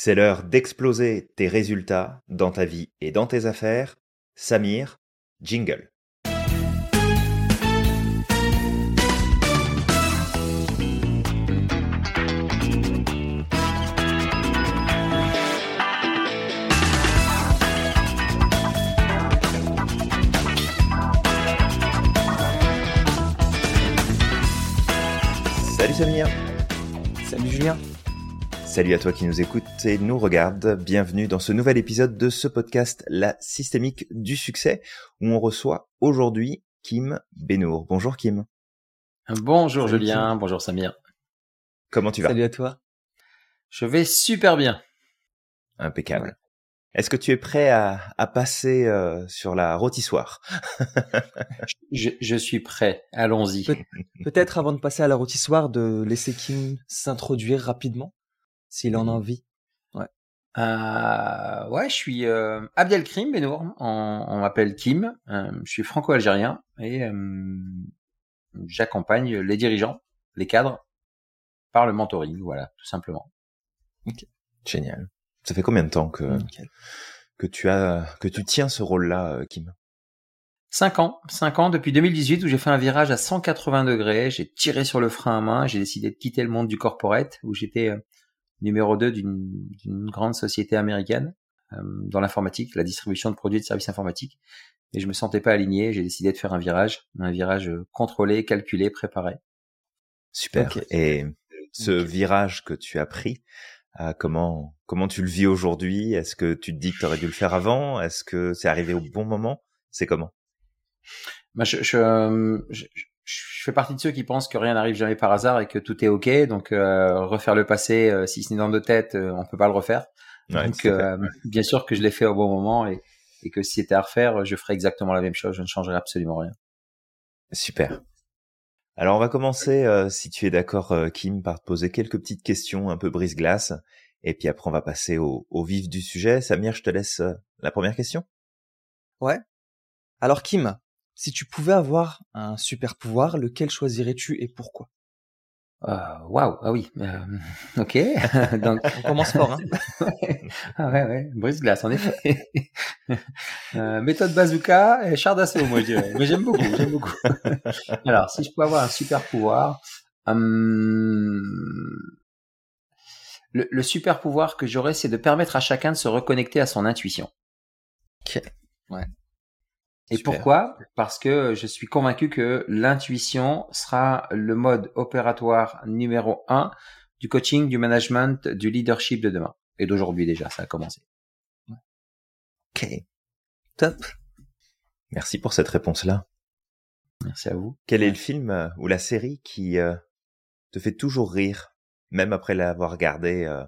C'est l'heure d'exploser tes résultats dans ta vie et dans tes affaires. Samir, jingle. Salut Samir. Salut Julien. Salut à toi qui nous écoute et nous regarde. Bienvenue dans ce nouvel épisode de ce podcast La systémique du succès où on reçoit aujourd'hui Kim Benour. Bonjour Kim. Bonjour Salut, Julien, bonjour Samir. Comment tu vas? Salut à toi. Je vais super bien. Impeccable. Est-ce que tu es prêt à, à passer euh, sur la rôtissoire? Je, je suis prêt, allons-y. Peut- Peut-être avant de passer à la rôtissoire, de laisser Kim s'introduire rapidement, s'il en a envie. Euh, ouais, je suis euh, Abdelkrim Benour, on, on m'appelle Kim, Euh, je suis franco-algérien et euh, j'accompagne les dirigeants, les cadres, par le mentoring, voilà, tout simplement. Génial. Ça fait combien de temps que, que tu as que tu tiens ce rôle-là, euh, Kim? Cinq ans, cinq ans depuis 2018 où j'ai fait un virage à 180 degrés, j'ai tiré sur le frein à main, j'ai décidé de quitter le monde du corporate où j'étais euh, numéro 2 d'une grande société américaine euh, dans l'informatique, la distribution de produits et de services informatiques. Et je me sentais pas aligné, j'ai décidé de faire un virage, un virage contrôlé, calculé, préparé. Super. Et ce virage que tu as pris, euh, comment comment tu le vis aujourd'hui? Est-ce que tu te dis que tu aurais dû le faire avant? Est-ce que c'est arrivé au bon moment? C'est comment? Moi, je, je, euh, je, je fais partie de ceux qui pensent que rien n'arrive jamais par hasard et que tout est ok. Donc euh, refaire le passé, euh, si ce n'est dans nos têtes, euh, on peut pas le refaire. Ouais, Donc, euh, bien sûr que je l'ai fait au bon moment et, et que si c'était à refaire, je ferais exactement la même chose. Je ne changerais absolument rien. Super. Alors on va commencer, euh, si tu es d'accord, Kim, par te poser quelques petites questions un peu brise-glace, et puis après on va passer au, au vif du sujet. Samir, je te laisse euh, la première question. Ouais. Alors Kim, si tu pouvais avoir un super pouvoir, lequel choisirais-tu et pourquoi? Euh, Waouh, ah oui, euh, ok. Donc, On commence fort, hein ah ouais, ouais, brise glace en effet. Euh, méthode bazooka et char d'assaut, moi je dirais. Mais j'aime beaucoup, j'aime beaucoup. Alors, si je pouvais avoir un super pouvoir, hum, le, le super pouvoir que j'aurais, c'est de permettre à chacun de se reconnecter à son intuition. Et Super. pourquoi? Parce que je suis convaincu que l'intuition sera le mode opératoire numéro un du coaching, du management, du leadership de demain. Et d'aujourd'hui déjà, ça a commencé. Ok. Top. Merci pour cette réponse-là. Merci à vous. Quel est le film euh, ou la série qui euh, te fait toujours rire, même après l'avoir regardé euh,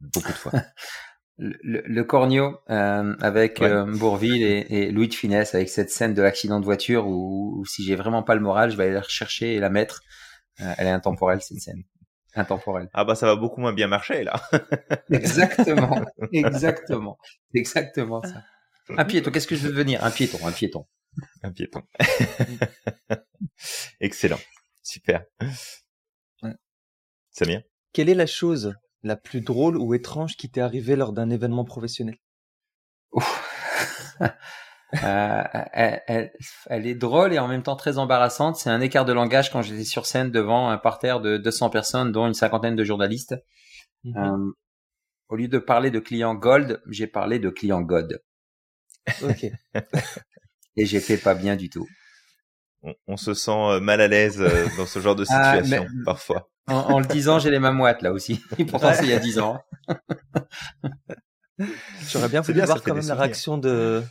beaucoup de fois? Le, le, Cornio euh, avec Ouais. euh, Bourville et, et Louis de Finesse avec cette scène de l'accident de voiture où, où si j'ai vraiment pas le moral, je vais aller la rechercher et la mettre. Euh, elle est intemporelle cette scène. Intemporelle. Ah bah ça va beaucoup moins bien marcher là. Exactement, exactement, exactement ça. Un piéton, qu'est-ce que je veux devenir Un piéton, un piéton. Un piéton. Excellent. Super. Ouais. Samir? Quelle est la chose la plus drôle ou étrange qui t'est arrivée lors d'un événement professionnel? Euh, elle, elle- elle est drôle et en même temps très embarrassante. C'est un écart de langage quand j'étais sur scène devant un parterre de 200 personnes, dont une cinquantaine de journalistes. Mhm. Euh, au lieu de parler de clients Gold, j'ai parlé de clients God. Ok. Et j'étais pas bien du tout. On, on se sent euh, mal à l'aise euh, dans ce genre de Ah, situation mais- parfois. En, en le disant, j'ai les mains moites là aussi. Et pourtant, Ouais. c'est il y a 10 ans. J'aurais bien voulu voir quand même la réaction de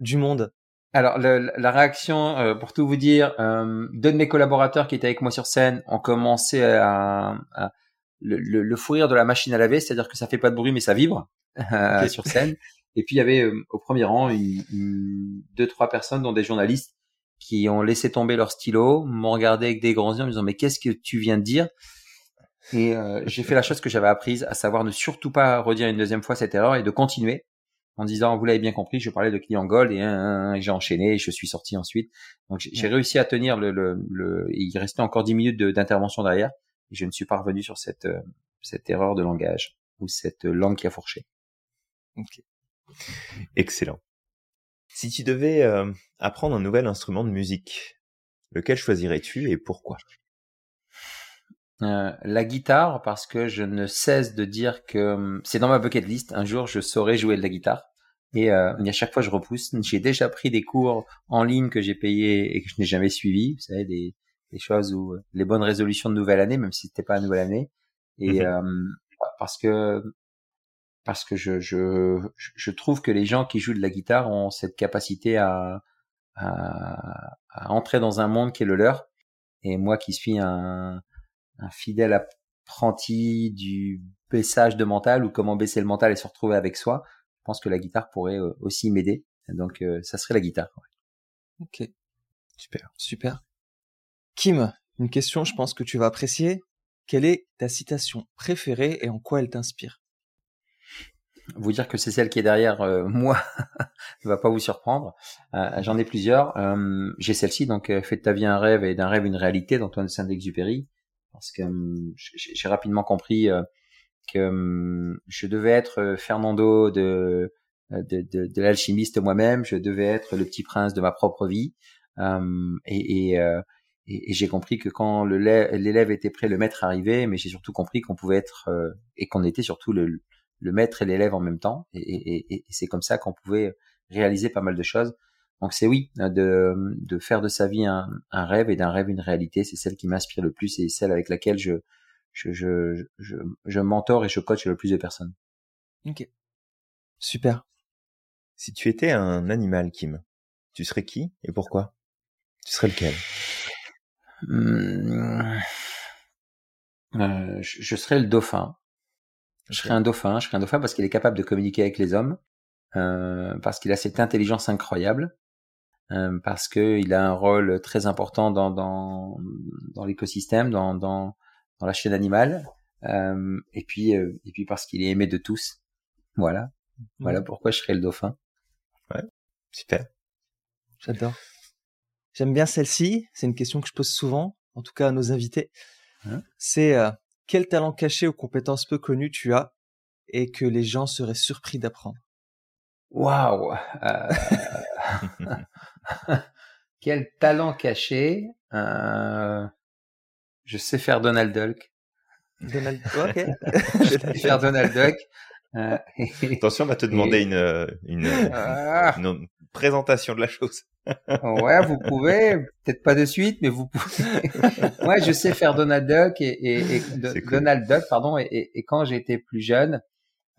du monde. Alors, le- la réaction, euh, pour tout vous dire, euh, deux de mes collaborateurs qui étaient avec moi sur scène ont commencé à, à- le, le, le fou rire de la machine à laver, c'est-à-dire que ça fait pas de bruit mais ça vibre euh, sur scène. Et puis il y avait euh, au premier rang une, une- deux trois personnes, dont des journalistes, qui ont laissé tomber leur stylo, m'ont regardé avec des grands yeux en me disant mais qu'est-ce que tu viens de dire? Et euh, j'ai fait la chose que j'avais apprise, à savoir ne surtout pas redire une deuxième fois cette erreur et de continuer en disant vous l'avez bien compris, je parlais de client gold et, et j'ai enchaîné et je suis sorti ensuite. Donc j'ai réussi à tenir le, le, le il restait encore 10 minutes de- d'intervention derrière et je ne suis pas revenu sur cette euh, cette erreur de langage. ou cette langue qui a fourché. Ok. Excellent. Si tu devais euh, apprendre un nouvel instrument de musique, lequel choisirais-tu et pourquoi? Euh, la guitare parce que je ne cesse de dire que hum, c'est dans ma bucket list. Un jour, je saurai jouer de la guitare. Et, euh, à chaque fois, je repousse. J'ai déjà pris des cours en ligne que j'ai payés et que je n'ai jamais suivis. Vous savez, des, des choses où euh, les bonnes résolutions de nouvelle année, même si c'était pas la nouvelle année. Et mhm. euh, parce que parce que je, je je trouve que les gens qui jouent de la guitare ont cette capacité à à, à entrer dans un monde qui est le leur. Et moi, qui suis un un fidèle apprenti du baissage de mental ou comment baisser le mental et se retrouver avec soi, je pense que la guitare pourrait euh, aussi m'aider. Donc euh, ça serait la guitare. Ok. Super. Super. Kim, une question, je pense que tu vas apprécier. Quelle est ta citation préférée et en quoi elle t'inspire? Vous dire que c'est celle qui est derrière euh, moi ne va pas vous surprendre. J'en ai plusieurs. J'ai celle-ci, donc fais de ta vie un rêve et d'un rêve une réalité d'Antoine Saint-Exupéry parce que hum, j'ai rapidement compris euh, que hum, je devais être euh, Fernando de de, de, de l'alchimiste moi-même, je devais être le petit prince de ma propre vie, hum, et, et, euh, et, j'ai compris que quand l'élève était prêt, le maître arrivait, mais j'ai surtout compris qu'on pouvait être et qu'on était surtout le, le maître et l'élève en même temps, et, et c'est comme ça qu'on pouvait réaliser pas mal de choses. Donc c'est oui, de, de faire de sa vie un, un rêve et d'un rêve une réalité. C'est celle qui m'inspire le plus et celle avec laquelle je, je, je, je, je mentor et je coach le plus de personnes. Ok. Super. Si tu étais un animal, Kim, tu serais qui et pourquoi? Tu serais lequel? Hmm. euh, je, je, serais le dauphin. Je serais un dauphin. Je serais un dauphin parce qu'il est capable de communiquer avec les hommes, euh, parce qu'il a cette intelligence incroyable, euh, parce qu'il a un rôle très important dans, dans, dans l'écosystème, dans, dans, dans la chaîne animale, euh, et puis euh, et puis parce qu'il est aimé de tous. Voilà, voilà pourquoi je serais le dauphin. Ouais, super. J'adore. J'aime bien celle-ci. C'est une question que je pose souvent, en tout cas à nos invités. Hein? C'est euh, quel talent caché ou compétence peu connue tu as et que les gens seraient surpris d'apprendre? Waouh. Euh... Quel talent caché. Euh, je sais faire Donald Duck. Donald je sais faire Donald Duck. Euh, Attention, on va te demander une, euh, une, ah. une, présentation de la chose. ouais, vous pouvez, peut-être pas de suite, mais vous pouvez. ouais, je sais faire Donald Duck et, et, et Donald Duck, pardon. Et, et quand j'étais plus jeune,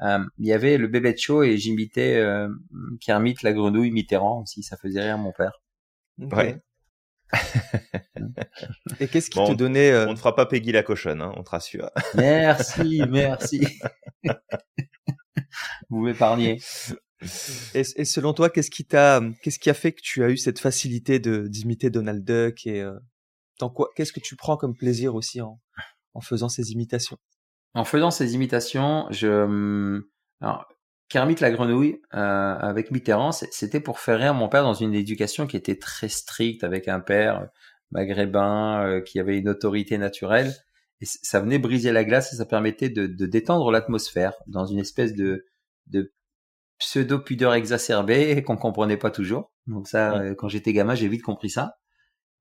euh, il y avait le bébé de show et j'imitais euh, Kermit la grenouille Mitterrand aussi, ça faisait rire mon père. Ouais. et qu'est-ce qui te donnait euh, On ne fera pas Peggy la cochonne, hein, on te rassure. merci, merci. Vous m'épargnez. Et, selon toi, qu'est-ce qui t'a, qu'est-ce qui a fait que tu as eu cette facilité de d'imiter Donald Duck et euh, quoi Qu'est-ce que tu prends comme plaisir aussi en, en faisant ces imitations? En faisant ces imitations, je, hum, alors, Kermit la grenouille euh, avec Mitterrand, c'était pour faire rire mon père dans une éducation qui était très stricte avec un père maghrébin euh, qui avait une autorité naturelle. Et ça venait briser la glace et ça permettait de, de détendre l'atmosphère dans une espèce de, de pseudo pudeur exacerbée qu'on comprenait pas toujours. Donc ça, euh, quand j'étais gamin, j'ai vite compris ça.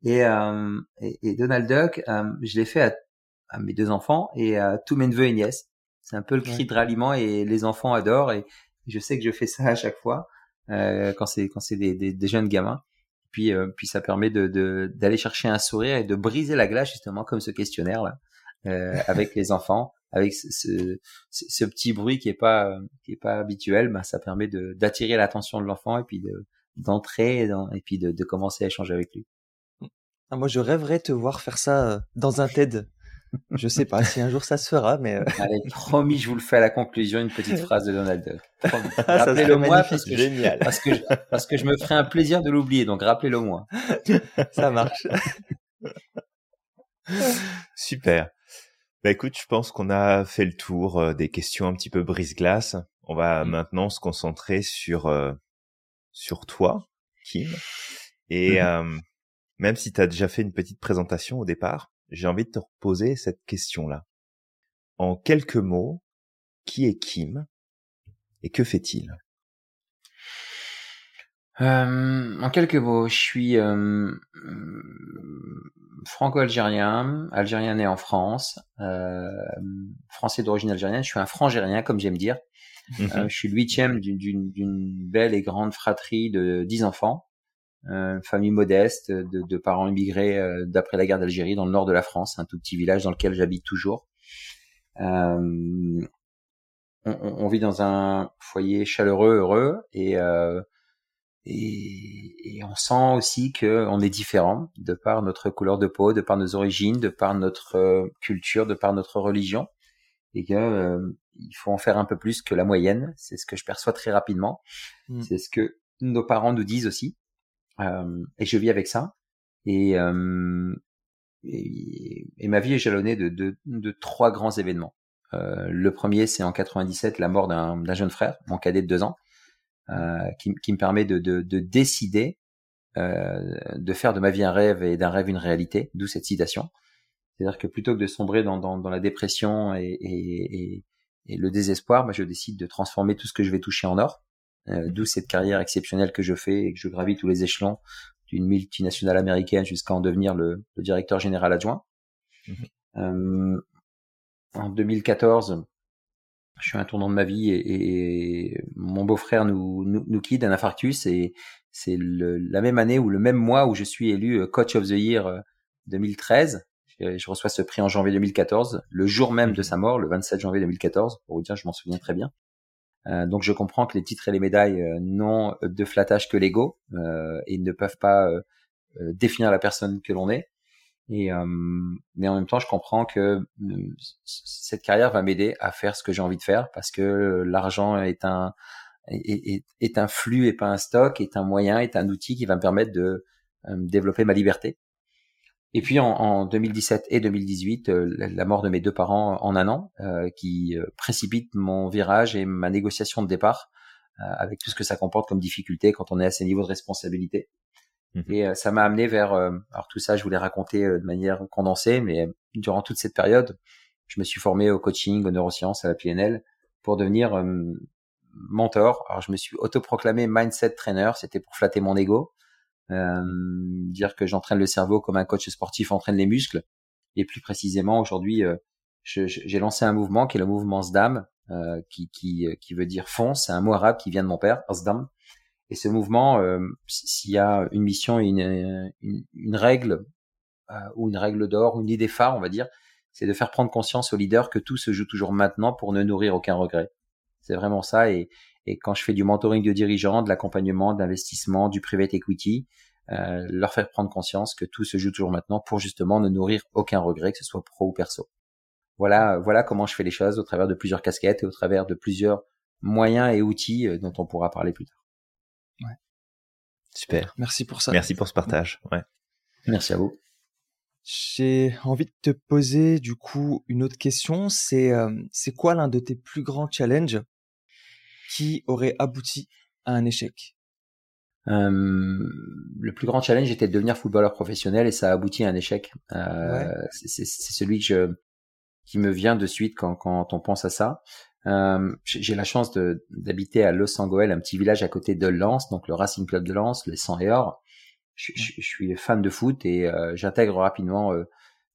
Et, euh, et, et, Donald Duck, je l'ai fait à à mes deux enfants et à tous mes neveux et nièces. C'est un peu le cri de ralliement et les enfants adorent et je sais que je fais ça à chaque fois euh, quand c'est quand c'est des, des, des, jeunes gamins. Puis euh, puis ça permet de d'aller chercher un sourire et de briser la glace justement comme ce questionnaire là euh, avec les enfants avec ce, ce, ce, petit bruit qui est pas qui est pas habituel ben ça permet de d'attirer l'attention de l'enfant et puis de d'entrer et puis de, de commencer à échanger avec lui. Ah, moi, je rêverais te voir faire ça euh, dans un TED. Je sais pas si un jour ça se fera, mais. Euh, Allez, promis, je vous le fais à la conclusion, une petite phrase de Donald Duck. Rappelez-le moi parce que, Je, parce que je, parce que je me ferai un plaisir de l'oublier, donc rappelez-le moi. ça marche. Super. Bah écoute, je pense qu'on a fait le tour euh, des questions un petit peu brise-glace. On va mm. maintenant se concentrer sur euh, sur toi, Kim. Et mm-hmm. même si tu as déjà fait une petite présentation au départ, j'ai envie de te reposer cette question-là. En quelques mots, qui est Kim et que fait-il? Euh, en quelques mots, je suis euh, franco-algérien, algérien né en France, euh, français d'origine algérienne. Je suis un frangérien, comme j'aime dire. Mhm. Euh, je suis le huitième d'une belle et grande fratrie de dix enfants. Euh, famille modeste, de, de parents immigrés euh, d'après la guerre d'Algérie dans le nord de la France, un tout petit village dans lequel j'habite toujours. On, on, vit dans un foyer chaleureux, heureux, et euh, et, et, on sent aussi que on est différent de par notre couleur de peau, de par nos origines, de par notre euh, culture, de par notre religion, et que euh, il faut en faire un peu plus que la moyenne. C'est ce que je perçois très rapidement. Mm. C'est ce que nos parents nous disent aussi, euh, et je vis avec ça. Et, euh, et, et, ma vie est jalonnée de, de, de trois grands événements. le premier, c'est en 97, la mort d'un jeune frère, mon cadet de deux ans. Euh, qui, qui, me permet de, de, de décider euh, de faire de ma vie un rêve et d'un rêve une réalité, d'où cette citation. C'est-à-dire que plutôt que de sombrer dans, dans, dans la dépression et, et, et, et, le désespoir, bah, je décide de transformer tout ce que je vais toucher en or. Euh, d'où cette carrière exceptionnelle que je fais et que je gravis tous les échelons d'une multinationale américaine jusqu'à en devenir le, le, directeur général adjoint. Mmh euh, en 2014, je suis à un tournant de ma vie et, et mon beau-frère nous, nous, nous, quitte d'un infarctus et c'est la même année ou le même mois où je suis élu euh, Coach of the Year 2013. Euh, je, je reçois ce prix en janvier 2014, le jour même de mhm. sa mort, le 27 janvier 2014. Pour vous dire, je m'en souviens très bien. Euh, donc je comprends que les titres et les médailles euh, n'ont de flattage que l'ego euh, et ne peuvent pas définir la personne que l'on est. Et euh, mais en même temps, je comprends que euh, cette carrière va m'aider à faire ce que j'ai envie de faire parce que l'argent est un est, un flux et pas un stock, est un moyen, est un outil qui va me permettre de euh, développer ma liberté. Et puis en 2017 et 2018, la mort de mes deux parents en un an, qui précipite mon virage et ma négociation de départ, avec tout ce que ça comporte comme difficulté quand on est à ces niveaux de responsabilité. Mmh et euh, ça m'a amené vers, euh, alors tout ça, je voulais raconter euh, de manière condensée, mais durant toute cette période, je me suis formé au coaching, aux neurosciences, à la PNL, pour devenir mentor. Alors je me suis autoproclamé mindset trainer, c'était pour flatter mon ego, euh, dire que j'entraîne le cerveau comme un coach sportif entraîne les muscles. Et plus précisément, aujourd'hui, euh, j'ai lancé un mouvement qui est le mouvement SDAM, euh, qui, qui, qui veut dire fonce. C'est un mot arabe qui vient de mon père, SDAM, et ce mouvement, euh, s'il y a une mission, une, une, une règle euh, ou une règle d'or, une idée phare, on va dire, c'est de faire prendre conscience aux leaders que tout se joue toujours maintenant pour ne nourrir aucun regret. C'est vraiment ça. Et, et, quand je fais du mentoring de dirigeants, de l'accompagnement, d'investissement, du private equity, euh, leur faire prendre conscience que tout se joue toujours maintenant pour justement ne nourrir aucun regret, que ce soit pro ou perso. Voilà, voilà comment je fais les choses au travers de plusieurs casquettes et au travers de plusieurs moyens et outils dont on pourra parler plus tard. Ouais. Super. Merci pour ça. Merci pour ce partage. Ouais. Merci à vous. J'ai envie de te poser du coup une autre question. C'est euh, c'est quoi l'un de tes plus grands challenges qui aurait abouti à un échec? Euh, Le plus grand challenge était de devenir footballeur professionnel et ça a abouti à un échec. Euh, ouais. C'est celui que je qui me vient de suite quand quand on pense à ça. Euh, j'ai la chance d'habiter à Los Angeles, un petit village à côté de Lens, donc le Racing Club de Lens, les 100 et or. Je, je, je, suis fan de foot et euh, j'intègre rapidement euh,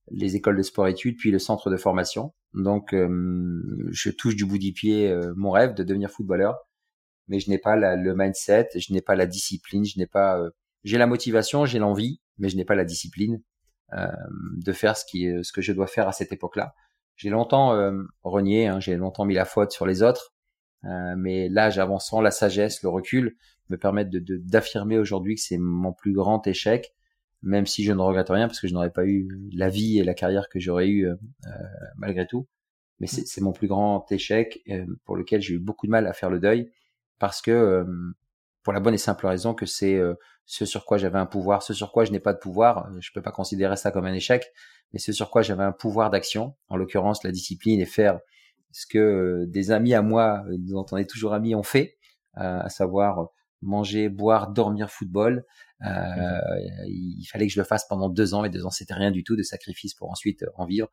les écoles de sport-études puis le centre de formation. Donc je touche du bout du pied mon rêve de devenir footballeur, mais je n'ai pas la, le mindset, je n'ai pas la discipline, je n'ai pas, j'ai la motivation, j'ai l'envie, mais je n'ai pas la discipline de faire ce qui, ce que je dois faire à cette époque-là j'ai longtemps euh, renié, hein, j'ai longtemps mis la faute sur les autres, euh, mais l'âge avançant, la sagesse, le recul me permettent de, d'affirmer aujourd'hui que c'est mon plus grand échec, même si je ne regrette rien parce que je n'aurais pas eu la vie et la carrière que j'aurais eu euh, malgré tout. Mais c'est, c'est mon plus grand échec pour lequel j'ai eu beaucoup de mal à faire le deuil parce que pour la bonne et simple raison que c'est ce sur quoi j'avais un pouvoir, ce sur quoi je n'ai pas de pouvoir. Je peux pas considérer ça comme un échec, mais ce sur quoi j'avais un pouvoir d'action, en l'occurrence la discipline et faire ce que euh, des amis à moi, euh, dont on est toujours amis, ont fait, euh, à savoir manger, boire, dormir, football. Euh, mmh. Il fallait que je le fasse pendant deux ans et deux ans, c'était rien du tout de sacrifice pour ensuite en vivre.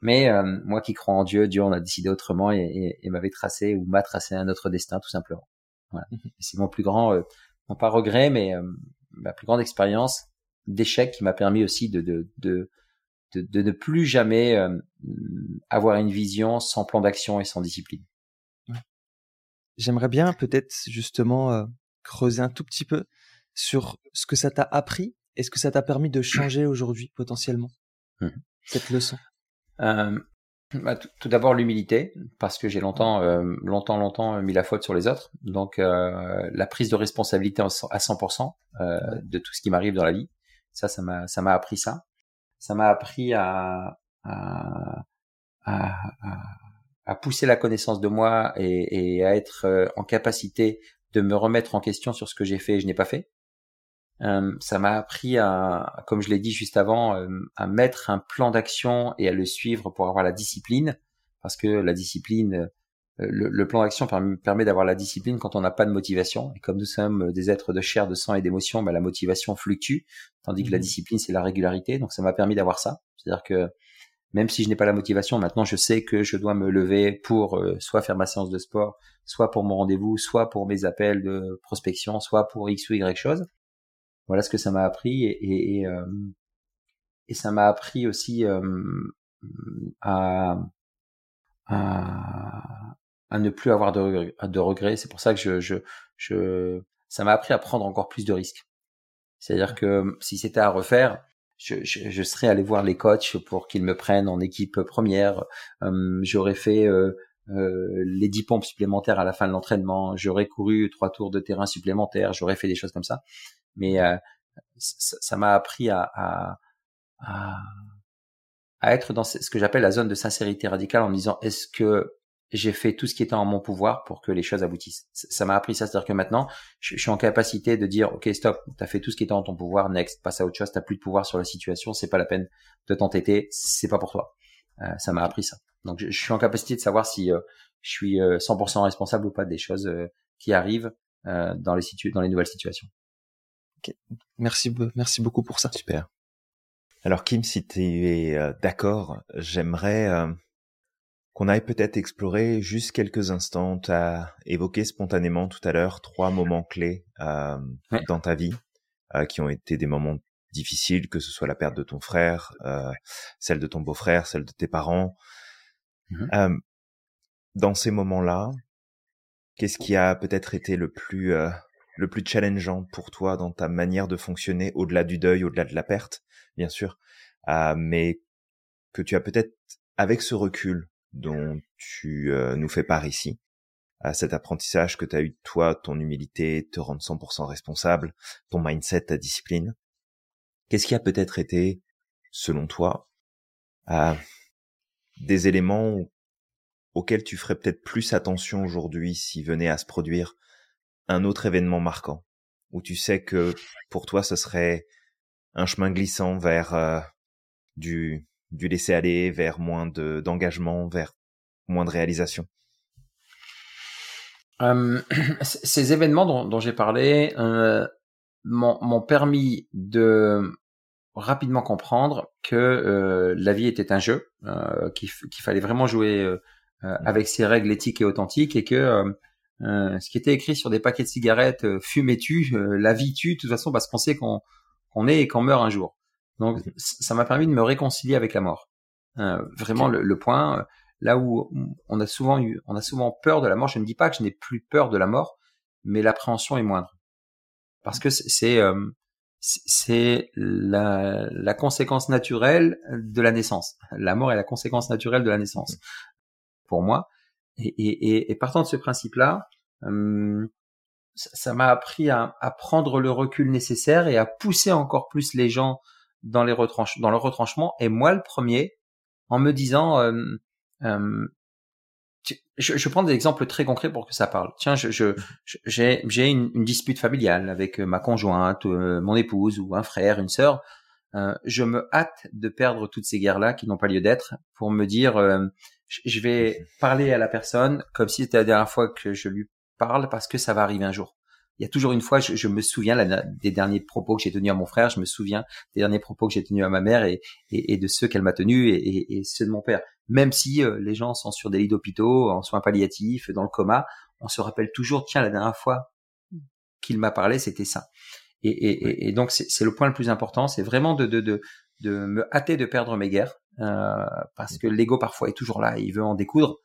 Mais euh, moi qui crois en Dieu, Dieu on a décidé autrement et, m'avait tracé ou m'a tracé un autre destin tout simplement. Voilà. Mhm. C'est mon plus grand, euh, non pas regret, mais euh, ma plus grande expérience d'échec qui m'a permis aussi de, de, de, de, ne plus jamais avoir une vision sans plan d'action et sans discipline. J'aimerais bien peut-être justement creuser un tout petit peu sur ce que ça t'a appris et ce que ça t'a permis de changer aujourd'hui potentiellement, mmh. cette leçon. Euh, bah, tout, d'abord l'humilité, parce que j'ai longtemps, euh, longtemps, longtemps mis la faute sur les autres. Donc euh, la prise de responsabilité à 100% euh, de tout ce qui m'arrive dans la vie. Ça, ça m'a, ça m'a appris ça. Ça m'a appris à, à, à, à, pousser la connaissance de moi et, et à être euh, en capacité de me remettre en question sur ce que j'ai fait et je n'ai pas fait. Euh, ça m'a appris à, comme je l'ai dit juste avant, euh, à mettre un plan d'action et à le suivre pour avoir la discipline, parce que la discipline, euh, le, plan d'action permet, d'avoir la discipline quand on n'a pas de motivation. Et comme nous sommes des êtres de chair, de sang et d'émotion, bah, la motivation fluctue, tandis que la mmh. discipline c'est la régularité. Donc ça m'a permis d'avoir ça. C'est-à-dire que même si je n'ai pas la motivation, maintenant je sais que je dois me lever pour soit faire ma séance de sport, soit pour mon rendez-vous, soit pour mes appels de prospection, soit pour X ou Y chose voilà ce que ça m'a appris et, et, et, euh, ça m'a appris aussi euh, à, à, à ne plus avoir de, regrets. C'est pour ça que je, je, je ça m'a appris à prendre encore plus de risques. C'est-à-dire que si c'était à refaire, je, je, je, serais allé voir les coachs pour qu'ils me prennent en équipe première. Euh, j'aurais fait euh, euh, les dix pompes supplémentaires à la fin de l'entraînement. J'aurais couru trois tours de terrain supplémentaires. J'aurais fait des choses comme ça mais euh, ça m'a appris à, à, à, à, être dans ce que j'appelle la zone de sincérité radicale en me disant est-ce que j'ai fait tout ce qui était en mon pouvoir pour que les choses aboutissent? Ça m'a appris ça, c'est-à-dire que maintenant, je, suis en capacité de dire, ok, stop, t'as fait tout ce qui était en ton pouvoir, next, passe à autre chose, t'as plus de pouvoir sur la situation, c'est pas la peine de t'entêter, c'est pas pour toi. Euh, ça m'a appris ça. Donc, je, suis en capacité de savoir si euh, je suis 100% responsable ou pas des choses qui arrivent dans les dans les nouvelles situations. Merci, merci beaucoup pour ça. Super. Alors Kim, si tu es euh, d'accord, j'aimerais euh, qu'on aille peut-être explorer juste quelques instants. Tu as évoqué spontanément tout à l'heure trois moments clés euh, dans ta vie qui ont été des moments difficiles, que ce soit la perte de ton frère, celle de ton beau-frère, celle de tes parents. Mmh dans ces moments-là, qu'est-ce qui a peut-être été le plus le plus challengeant pour toi dans ta manière de fonctionner au-delà du deuil, au-delà de la perte, bien sûr, euh, mais que tu as peut-être avec ce recul dont tu euh, nous fais part ici, à cet apprentissage que tu as eu de toi, ton humilité, te rendre 100% responsable, ton mindset, ta discipline. Qu'est-ce qui a peut-être été, selon toi, euh, des éléments auxquels tu ferais peut-être plus attention aujourd'hui s'ils venaient à se produire un autre événement marquant où tu sais que pour toi ce serait un chemin glissant vers euh, du du laisser aller vers moins de d'engagement vers moins de réalisation euh, ces événements dont, dont j'ai parlé euh, m'ont permis de rapidement comprendre que euh, la vie était un jeu, qu'il fallait vraiment jouer mmh. avec ses règles éthiques et authentiques et que euh, ce qui était écrit sur des paquets de cigarettes, euh, fumez-tu, euh, la vie tue, de toute façon, parce qu'on sait qu'on est et qu'on meurt un jour. Donc, mhm. ça m'a permis de me réconcilier avec la mort. Euh, vraiment, le, le, point, là où on a souvent eu, on a souvent peur de la mort. Je ne dis pas que je n'ai plus peur de la mort, mais l'appréhension est moindre, parce que c'est c'est la, la conséquence naturelle de la naissance. La mort est la conséquence naturelle de la naissance. Pour moi, et, et, et, partant de ce principe-là, euh, ça m'a appris à, à, prendre le recul nécessaire et à pousser encore plus les gens dans les dans le retranchement. Et moi, le premier, en me disant, euh, euh, je, je prends des exemples très concrets pour que ça parle. Tiens, je, je, j'ai, j'ai une, une, dispute familiale avec ma conjointe, mon épouse ou un frère, une sœur. Je me hâte de perdre toutes ces guerres-là qui n'ont pas lieu d'être pour me dire je vais parler à la personne comme si c'était la dernière fois que je lui parle parce que ça va arriver un jour. il y a toujours une fois, je, me souviens des derniers propos que j'ai tenus à mon frère, je me souviens des derniers propos que j'ai tenus à ma mère et, et, de ceux qu'elle m'a tenus et, et, ceux de mon père. Même si euh, les gens sont sur des lits d'hôpitaux, en soins palliatifs, dans le coma, on se rappelle toujours, tiens, la dernière fois qu'il m'a parlé, c'était ça. Et, donc c'est le point le plus important, c'est vraiment de, de, de, de me hâter de perdre mes guerres, parce que l'ego parfois est toujours là, il veut en découdre.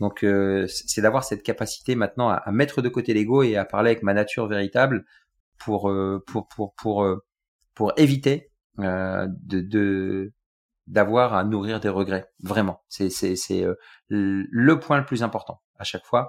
Donc euh, c'est d'avoir cette capacité maintenant à, mettre de côté l'ego et à parler avec ma nature véritable pour euh, pour pour pour euh, pour éviter de d'avoir à nourrir des regrets. Vraiment, c'est c'est c'est le point le plus important à chaque fois.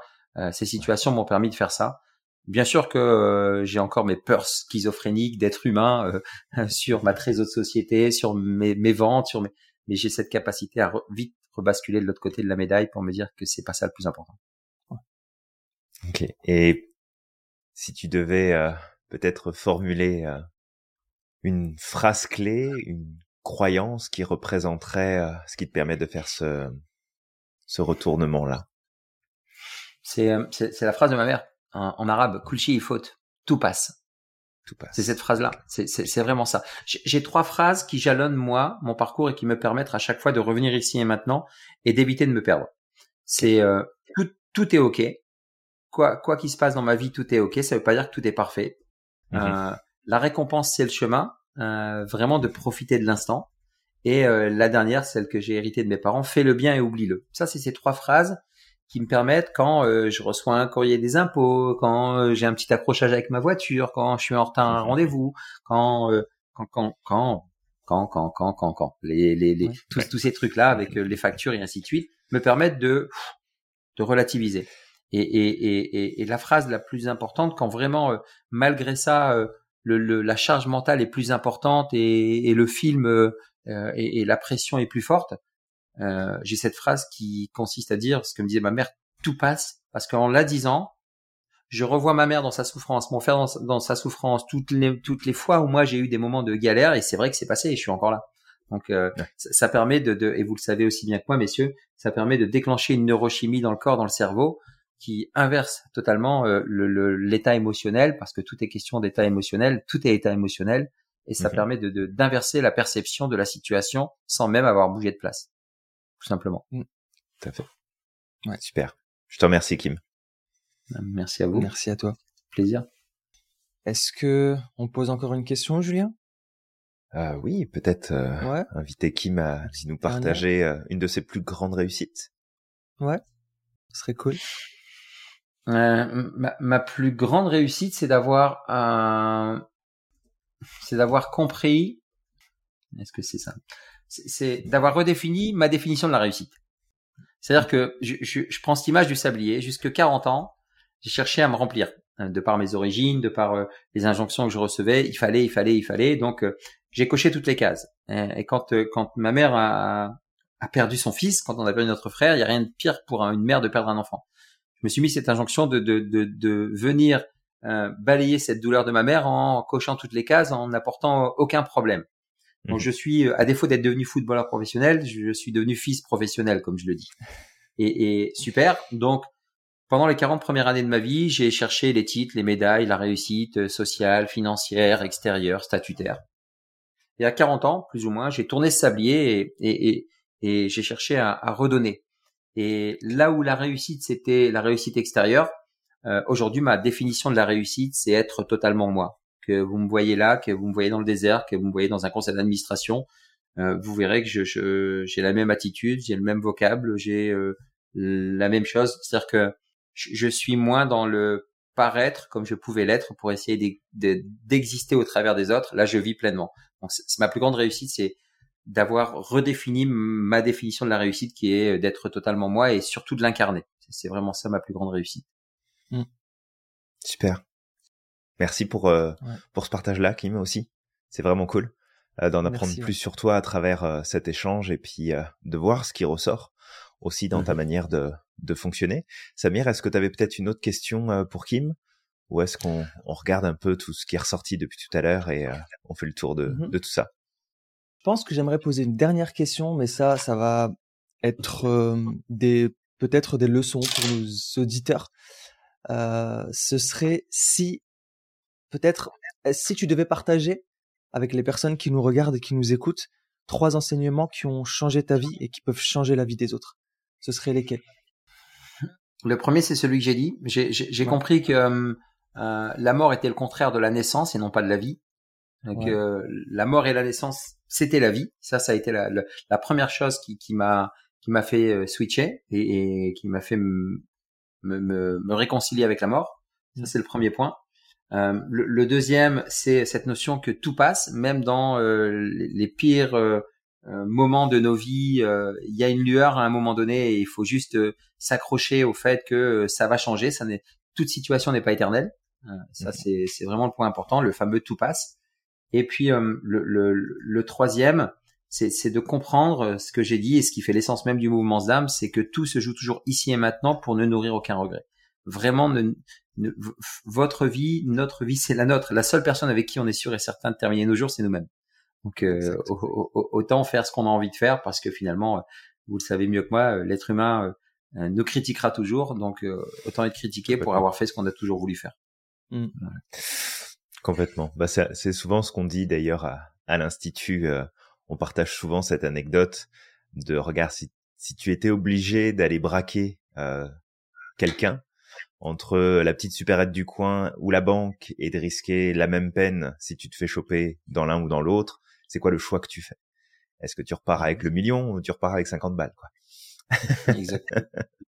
ces situations m'ont permis de faire ça. Bien sûr que j'ai encore mes peurs schizophréniques d'être humain sur ma trésor de société, sur mes, mes ventes, sur mes, mais j'ai cette capacité à vite rebasculer de l'autre côté de la médaille pour me dire que c'est pas ça le plus important. Ok. Et si tu devais euh, peut-être formuler euh, une phrase clé, une croyance qui représenterait euh, ce qui te permet de faire ce, ce retournement là. C'est c'est la phrase de ma mère en, en arabe. Kulchi il faute, tout passe. C'est cette phrase-là. C'est vraiment ça. J'ai trois phrases qui jalonnent moi mon parcours et qui me permettent à chaque fois de revenir ici et maintenant et d'éviter de me perdre. C'est euh, tout, tout est ok. Quoi quoi qu'il se passe dans ma vie, tout est ok. Ça veut pas dire que tout est parfait. Mhm. Euh, la récompense, c'est le chemin. Euh, vraiment de profiter de l'instant. Et la dernière, celle que j'ai héritée de mes parents, fais le bien et oublie-le. Ça, c'est ces trois phrases qui me permettent quand euh, je reçois un courrier des impôts, quand euh, j'ai un petit accrochage avec ma voiture, quand je suis en retard à un mhm. rendez-vous, quand, euh, quand, quand quand quand quand quand quand quand les les, les ouais. tous tous ces trucs là avec euh, les factures et ainsi de suite me permettent de de relativiser. Et et et et, la phrase la plus importante quand vraiment euh, malgré ça euh, le, le, la charge mentale est plus importante et, et le film et, et la pression est plus forte, euh, j'ai cette phrase qui consiste à dire ce que me disait ma mère, tout passe, parce qu'en la disant, je revois ma mère dans sa souffrance, mon frère dans, sa souffrance, toutes les, toutes les fois où moi j'ai eu des moments de galère, et c'est vrai que c'est passé et je suis encore là. Donc euh, ça, permet de, de, et vous le savez aussi bien que moi, messieurs, ça permet de déclencher une neurochimie dans le corps, dans le cerveau, qui inverse totalement euh, l'état émotionnel, parce que tout est question d'état émotionnel, tout est état émotionnel, et ça permet de d'inverser la perception de la situation sans même avoir bougé de place tout simplement. Mm. Tout à fait. Ouais. Super. Je te remercie, Kim. Euh, merci à vous. Merci à toi. Plaisir. Est-ce que on pose encore une question, Julien? Euh, Oui, peut-être euh, inviter Kim à nous partager euh, une de ses plus grandes réussites. Ouais, ce serait cool. Euh, ma, ma, plus grande réussite, c'est d'avoir un, c'est d'avoir compris. Est-ce que c'est ça c'est d'avoir redéfini ma définition de la réussite. C'est-à-dire que je, prends cette image du sablier, jusque 40 ans, j'ai cherché à me remplir, hein, de par mes origines, de par euh, les injonctions que je recevais, il fallait, il fallait, il fallait. Donc euh, j'ai coché toutes les cases. Et quand euh, quand ma mère a, a, perdu son fils, quand on a perdu notre frère, il y a rien de pire pour une mère de perdre un enfant. Je me suis mis cette injonction de, de, de venir balayer cette douleur de ma mère en cochant toutes les cases, en n'apportant aucun problème. Donc, mhm. je suis, euh, à défaut d'être devenu footballeur professionnel, je suis devenu fils professionnel, comme je le dis. Et, et super. Donc, pendant les 40 premières années de ma vie, j'ai cherché les titres, les médailles, la réussite euh, sociale, financière, extérieure, statutaire. Et à 40 ans, plus ou moins, j'ai tourné ce sablier et, et, et, et j'ai cherché à, à, redonner. Et là où la réussite, c'était la réussite extérieure, euh, aujourd'hui, ma définition de la réussite, c'est être totalement moi que vous me voyez là, que vous me voyez dans le désert, que vous me voyez dans un conseil d'administration, euh, vous verrez que je, j'ai la même attitude, j'ai le même vocable, j'ai euh, la même chose. C'est-à-dire que je, suis moins dans le paraître comme je pouvais l'être pour essayer d'exister au travers des autres. Là, je vis pleinement. C'est ma plus grande réussite, c'est d'avoir redéfini ma définition de la réussite, qui est d'être totalement moi et surtout de l'incarner. C'est vraiment ça ma plus grande réussite. Mmh. Super. Merci pour euh, pour ce partage-là, Kim aussi. C'est vraiment cool euh, d'en apprendre plus sur toi à travers euh, cet échange et puis de voir ce qui ressort aussi dans ta mmh manière de de fonctionner. Samir, est-ce que tu avais peut-être une autre question pour Kim? Ou est-ce qu'on on regarde un peu tout ce qui est ressorti depuis tout à l'heure et on fait le tour de, mmh de tout ça? Je pense que j'aimerais poser une dernière question, mais ça, ça va être des peut-être des leçons pour nos auditeurs. Euh, ce serait si peut-être, si tu devais partager avec les personnes qui nous regardent et qui nous écoutent, trois enseignements qui ont changé ta vie et qui peuvent changer la vie des autres, ce seraient lesquels? Le premier, c'est celui que j'ai dit. J'ai compris que euh, la mort était le contraire de la naissance et non pas de la vie. Donc euh, la mort et la naissance, c'était la vie. Ça, ça a été la, la, première chose qui, qui m'a qui m'a fait euh, switcher et, et qui m'a fait me, me, me, réconcilier avec la mort. Ça, mm. c'est le premier point. Euh, le, le, deuxième, c'est cette notion que tout passe, même dans euh, les, pires euh, moments de nos vies. Il y a une lueur à un moment donné et il faut juste s'accrocher au fait que ça va changer. Ça n'est toute situation n'est pas éternelle. ça, mm. c'est vraiment le point important. Le fameux tout passe. Et puis le, le, le, troisième, c'est de comprendre ce que j'ai dit et ce qui fait l'essence même du mouvement ZAM, c'est que tout se joue toujours ici et maintenant pour ne nourrir aucun regret. Vraiment, ne, votre vie, notre vie, c'est la nôtre. La seule personne avec qui on est sûr et certain de terminer nos jours, c'est nous-mêmes. Donc euh, autant faire ce qu'on a envie de faire parce que finalement, vous le savez mieux que moi, euh, l'être humain euh, nous critiquera toujours. Donc autant être critiqué pour avoir fait ce qu'on a toujours voulu faire. Mmh. Complètement. Bah, c'est souvent ce qu'on dit d'ailleurs à, à l'institut. on partage souvent cette anecdote de regarde si, si tu étais obligé d'aller braquer quelqu'un entre la petite supérette du coin ou la banque et de risquer la même peine si tu te fais choper dans l'un ou dans l'autre, c'est quoi le choix que tu fais? Est-ce que tu repars avec le million ou tu repars avec 50 balles quoi? Exactement.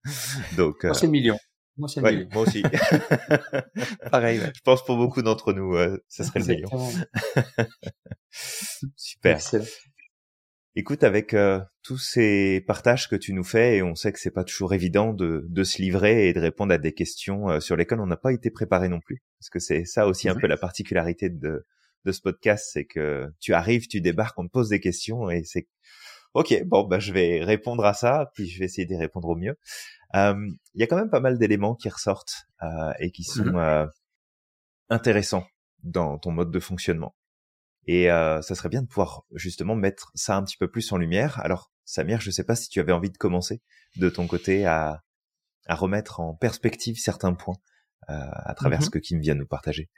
Donc moi c'est le million. Moi c'est le million. Moi aussi. Pareil. Je pense pour beaucoup d'entre nous, euh, ça serait le million. Super. Excellent. Écoute, avec euh, tous ces partages que tu nous fais, et on sait que c'est pas toujours évident de, de, se livrer et de répondre à des questions euh, sur lesquelles on n'a pas été préparé non plus, parce que c'est ça aussi un peu la particularité de, de ce podcast, c'est que tu arrives, tu débarques, on te pose des questions, et c'est ok, bon, bah je vais répondre à ça, puis je vais essayer d'y répondre au mieux. Il y a quand même pas mal d'éléments qui ressortent euh, et qui sont mmh intéressants dans ton mode de fonctionnement. Et euh, ça serait bien de pouvoir justement mettre ça un petit peu plus en lumière. Alors, Samir, je ne sais pas si tu avais envie de commencer de ton côté à, à remettre en perspective certains points euh, à travers ce mm-hmm. que Kim vient nous partager.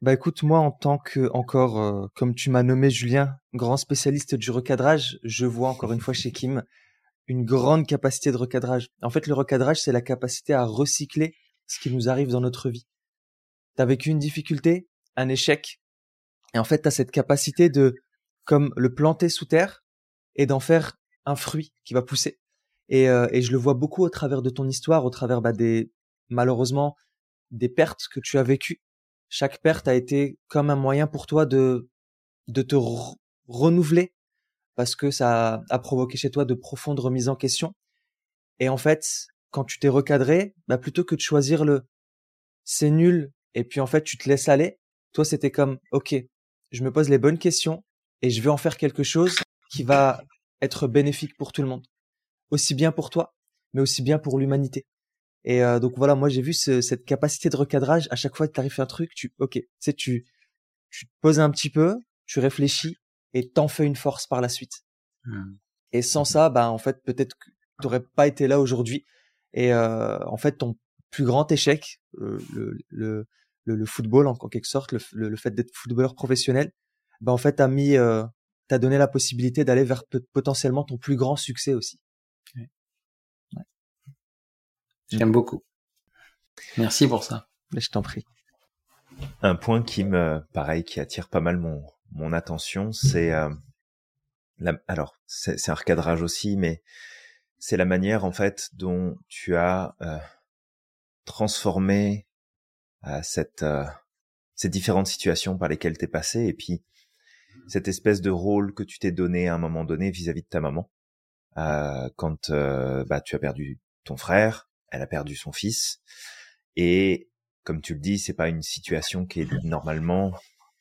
Bah écoute, moi en tant que encore, euh, comme tu m'as nommé Julien, grand spécialiste du recadrage, je vois encore une fois chez Kim une grande capacité de recadrage. En fait, le recadrage, c'est la capacité à recycler ce qui nous arrive dans notre vie. T'as vécu une difficulté, un échec, et en fait, tu as cette capacité de, comme le planter sous terre et d'en faire un fruit qui va pousser. Et, euh, et, je le vois beaucoup au travers de ton histoire, au travers bah, des, malheureusement, des pertes que tu as vécues. Chaque perte a été comme un moyen pour toi de, de te renouveler parce que ça a provoqué chez toi de profondes remises en question. Et en fait, quand tu t'es recadré, bah, plutôt que de choisir le c'est nul et puis en fait tu te laisses aller, toi c'était comme ok, je me pose les bonnes questions et je vais en faire quelque chose qui va être bénéfique pour tout le monde. Aussi bien pour toi, mais aussi bien pour l'humanité. Et euh, donc voilà, moi j'ai vu cette capacité de recadrage. À chaque fois que tu arrives à un truc, tu, ok, tu tu, tu te poses un petit peu, tu réfléchis et t'en fais une force par la suite. Mmh. Et sans ça, bah en fait peut-être que t'aurais pas été là aujourd'hui. Et euh, en fait, ton plus grand échec, euh, le, le, le, football en, quelque sorte, le, le, fait d'être footballeur professionnel, ben en fait t'as mis, euh, t'as donné la possibilité d'aller vers potentiellement ton plus grand succès aussi. Ouais. J'aime beaucoup. Merci pour ça. Je t'en prie. Un point qui me, pareil, qui attire pas mal mon, mon attention, c'est, euh, la, alors c'est un recadrage aussi, mais c'est la manière en fait dont tu as euh, transformé cette euh, ces différentes situations par lesquelles t'es passé et puis cette espèce de rôle que tu t'es donné à un moment donné vis-à-vis de ta maman euh, quand euh, bah, tu as perdu ton frère, elle a perdu son fils et comme tu le dis, c'est pas une situation qui est normalement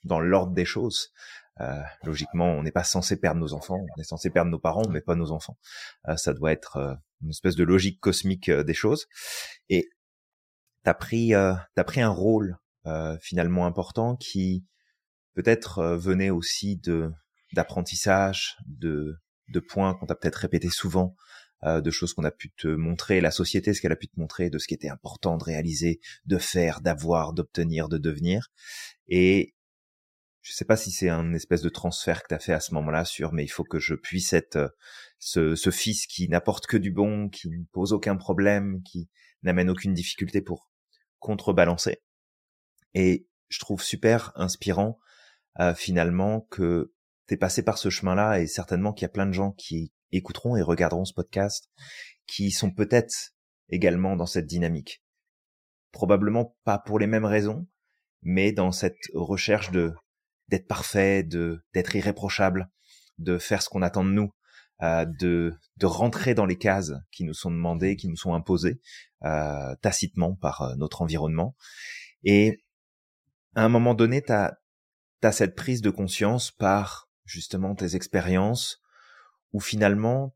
dans l'ordre des choses. Euh, logiquement, on n'est pas censé perdre nos enfants, on est censé perdre nos parents, mais pas nos enfants. Euh, ça doit être une espèce de logique cosmique des choses. Et t'as pris euh, t'as pris un rôle euh, finalement important qui peut-être euh, venait aussi de d'apprentissage, de de points qu'on t'a peut-être répété souvent euh, de choses qu'on a pu te montrer, la société, ce qu'elle a pu te montrer, de ce qui était important de réaliser, de faire, d'avoir, d'obtenir, de devenir. Et je sais pas si c'est un espèce de transfert que tu as fait à ce moment-là sur, mais il faut que je puisse être euh, ce, ce fils qui n'apporte que du bon, qui ne pose aucun problème, qui n'amène aucune difficulté pour contrebalancer. Et je trouve super inspirant euh, finalement que t'es passé par ce chemin-là et certainement qu'il y a plein de gens qui écouteront et regarderont ce podcast qui sont peut-être également dans cette dynamique. Probablement pas pour les mêmes raisons, mais dans cette recherche de d'être parfait, de d'être irréprochable, de faire ce qu'on attend de nous, de de rentrer dans les cases qui nous sont demandées, qui nous sont imposées euh, tacitement par euh, notre environnement. Et à un moment donné, tu as, cette prise de conscience par justement tes expériences, où finalement,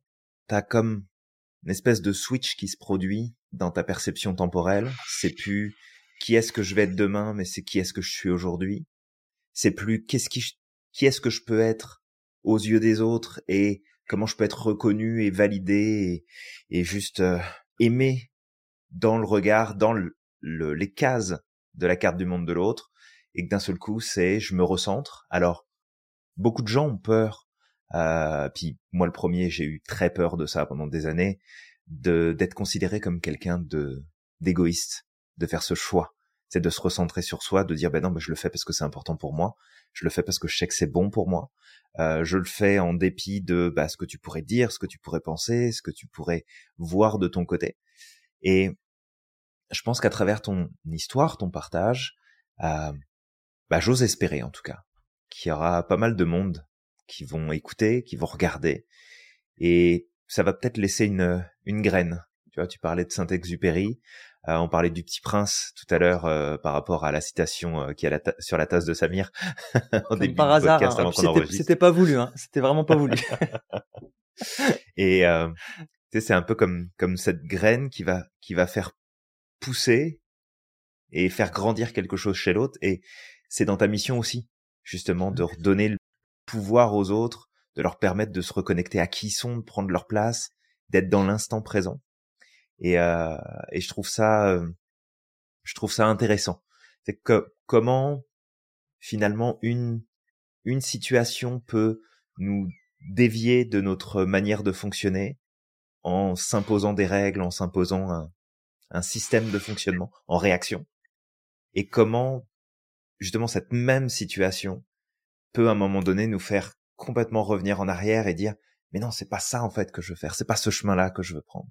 tu as comme une espèce de switch qui se produit dans ta perception temporelle. C'est plus qui est-ce que je vais être demain, mais c'est qui est-ce que je suis aujourd'hui. C'est plus qu'est-ce qui, qui est-ce que je peux être aux yeux des autres et comment je peux être reconnu et validé et, juste euh, aimé dans le regard, dans le, les cases de la carte du monde de l'autre, et que d'un seul coup, c'est je me recentre. Alors, beaucoup de gens ont peur, euh, puis moi le premier, j'ai eu très peur de ça pendant des années, de d'être considéré comme quelqu'un de d'égoïste, de faire ce choix, c'est de se recentrer sur soi, de dire ben non, ben je le fais parce que c'est important pour moi, je le fais parce que je sais que c'est bon pour moi, euh, je le fais en dépit de bah, ce que tu pourrais dire, ce que tu pourrais penser, ce que tu pourrais voir de ton côté. Et je pense qu'à travers ton histoire, ton partage, euh, bah, j'ose espérer en tout cas qu'il y aura pas mal de monde qui vont écouter, qui vont regarder, et ça va peut-être laisser une, une graine. Tu vois, tu parlais de Saint-Exupéry, euh, on parlait du Petit Prince tout à l'heure euh, par rapport à la citation euh, qui est sur la tasse de Samir au début par hasard, hein. C'était pas voulu, hein. c'était vraiment pas voulu. et euh, c'est un peu comme comme cette graine qui va qui va faire pousser et faire grandir quelque chose chez l'autre. Et c'est dans ta mission aussi, justement, de redonner le pouvoir aux autres, de leur permettre de se reconnecter à qui ils sont, de prendre leur place, d'être dans l'instant présent. Et, euh, et je trouve ça, euh, je trouve ça intéressant. C'est que comment finalement une une situation peut nous dévier de notre manière de fonctionner en s'imposant des règles, en s'imposant un, un système de fonctionnement en réaction, et comment justement cette même situation peut à un moment donné nous faire complètement revenir en arrière et dire mais non c'est pas ça en fait que je veux faire. C'est pas ce chemin là que je veux prendre.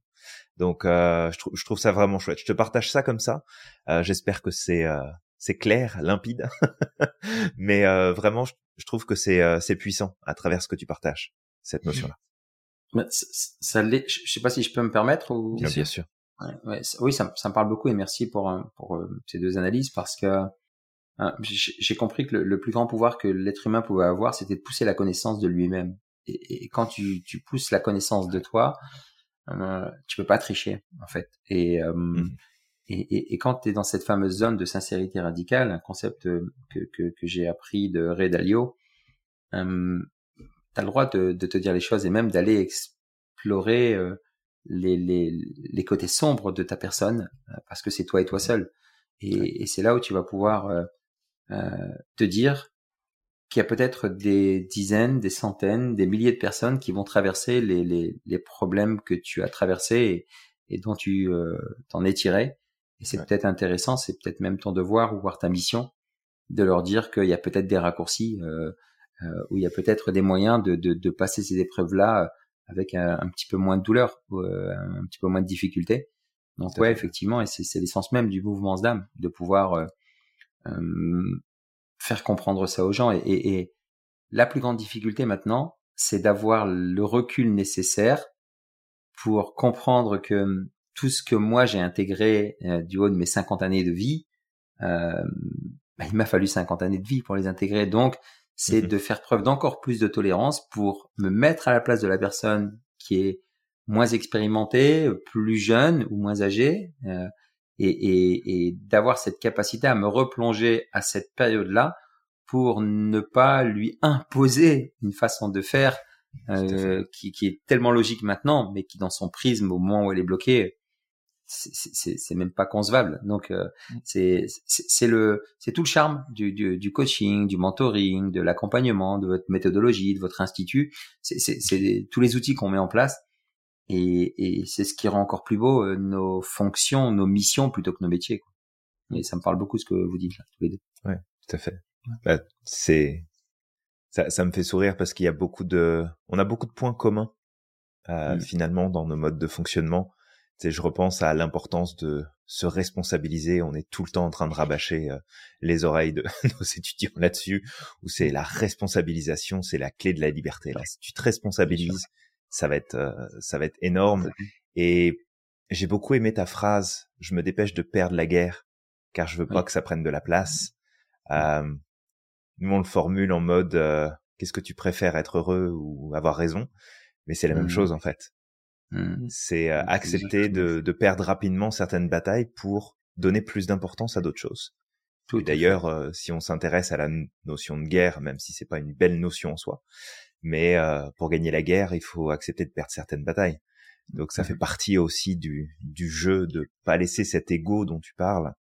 Donc euh, je, trouve je trouve ça vraiment chouette. Je te partage ça comme ça. Euh, j'espère que c'est euh, c'est clair limpide. Mais euh, vraiment je, je, trouve que c'est euh, c'est puissant à travers ce que tu partages cette notion là ça, ça je sais pas si je peux me permettre ou bien, bien sûr. Ouais, ouais, oui ça, ça me parle beaucoup et merci pour pour ces deux analyses parce que j'ai compris que le, plus grand pouvoir que l'être humain pouvait avoir, c'était de pousser la connaissance de lui-même. Et, quand tu, pousses la connaissance de toi, euh, tu peux pas tricher en fait. Et euh, mmh. et, quand tu es dans cette fameuse zone de sincérité radicale, un concept que, que, j'ai appris de Ray Dalio, euh, tu as le droit de, te dire les choses et même d'aller explorer euh, les, les, les côtés sombres de ta personne parce que c'est toi et toi seul. Et, et c'est là où tu vas pouvoir euh, te dire qu'il y a peut-être des dizaines, des centaines, des milliers de personnes qui vont traverser les, les, les problèmes que tu as traversés et, et dont tu euh, t'en es tiré. Et c'est peut-être intéressant, c'est peut-être même ton devoir ou voir ta mission de leur dire qu'il y a peut-être des raccourcis, euh, euh, où il y a peut-être des moyens de, de, de passer ces épreuves-là avec un, un, petit peu moins de douleur, ou, un petit peu moins de difficulté. Donc ouais, effectivement, et c'est l'essence même du mouvement d'âme, de pouvoir euh, faire comprendre ça aux gens. Et, et, la plus grande difficulté maintenant, c'est d'avoir le recul nécessaire pour comprendre que tout ce que moi j'ai intégré euh, du haut de mes 50 années de vie, euh, bah, il m'a fallu 50 années de vie pour les intégrer. Donc, c'est mhm. de faire preuve d'encore plus de tolérance pour me mettre à la place de la personne qui est moins expérimentée, plus jeune ou moins âgée, euh, et, et, et d'avoir cette capacité à me replonger à cette période-là pour ne pas lui imposer une façon de faire euh, qui, qui, est tellement logique maintenant, mais qui dans son prisme au moment où elle est bloquée, c'est même pas concevable. Donc euh, mm. c'est c'est le c'est tout le charme du, du, du, coaching, du mentoring, de l'accompagnement, de votre méthodologie, de votre institut. C'est tous les outils qu'on met en place et, et c'est ce qui rend encore plus beau euh, nos fonctions, nos missions plutôt que nos métiers. Quoi. Et ça me parle beaucoup ce que vous dites là tous les deux. Ouais, tout à fait. Bah, c'est ça, ça me fait sourire parce qu'il y a beaucoup de, on a beaucoup de points communs euh, mm. finalement dans nos modes de fonctionnement. Tu sais, je repense à l'importance de se responsabiliser. On est tout le temps en train de rabâcher euh, les oreilles de nos étudiants là-dessus, où c'est la responsabilisation, c'est la clé de la liberté. Là, si tu te responsabilises, ça va être, euh, ça va être énorme. Et j'ai beaucoup aimé ta phrase. Je me dépêche de perdre la guerre, car je veux pas que ça prenne de la place. Euh, nous on le formule en mode euh, qu'est-ce que tu préfères être heureux ou avoir raison? Mais c'est la même mmh. chose en fait mmh. c'est euh, accepter de, de, perdre rapidement certaines batailles pour donner plus d'importance à d'autres choses Tout d'ailleurs euh, si on s'intéresse à la notion de guerre même si c'est pas une belle notion en soi mais pour gagner la guerre il faut accepter de perdre certaines batailles donc ça fait mmh. partie aussi du, du jeu de pas laisser cet ego dont tu parles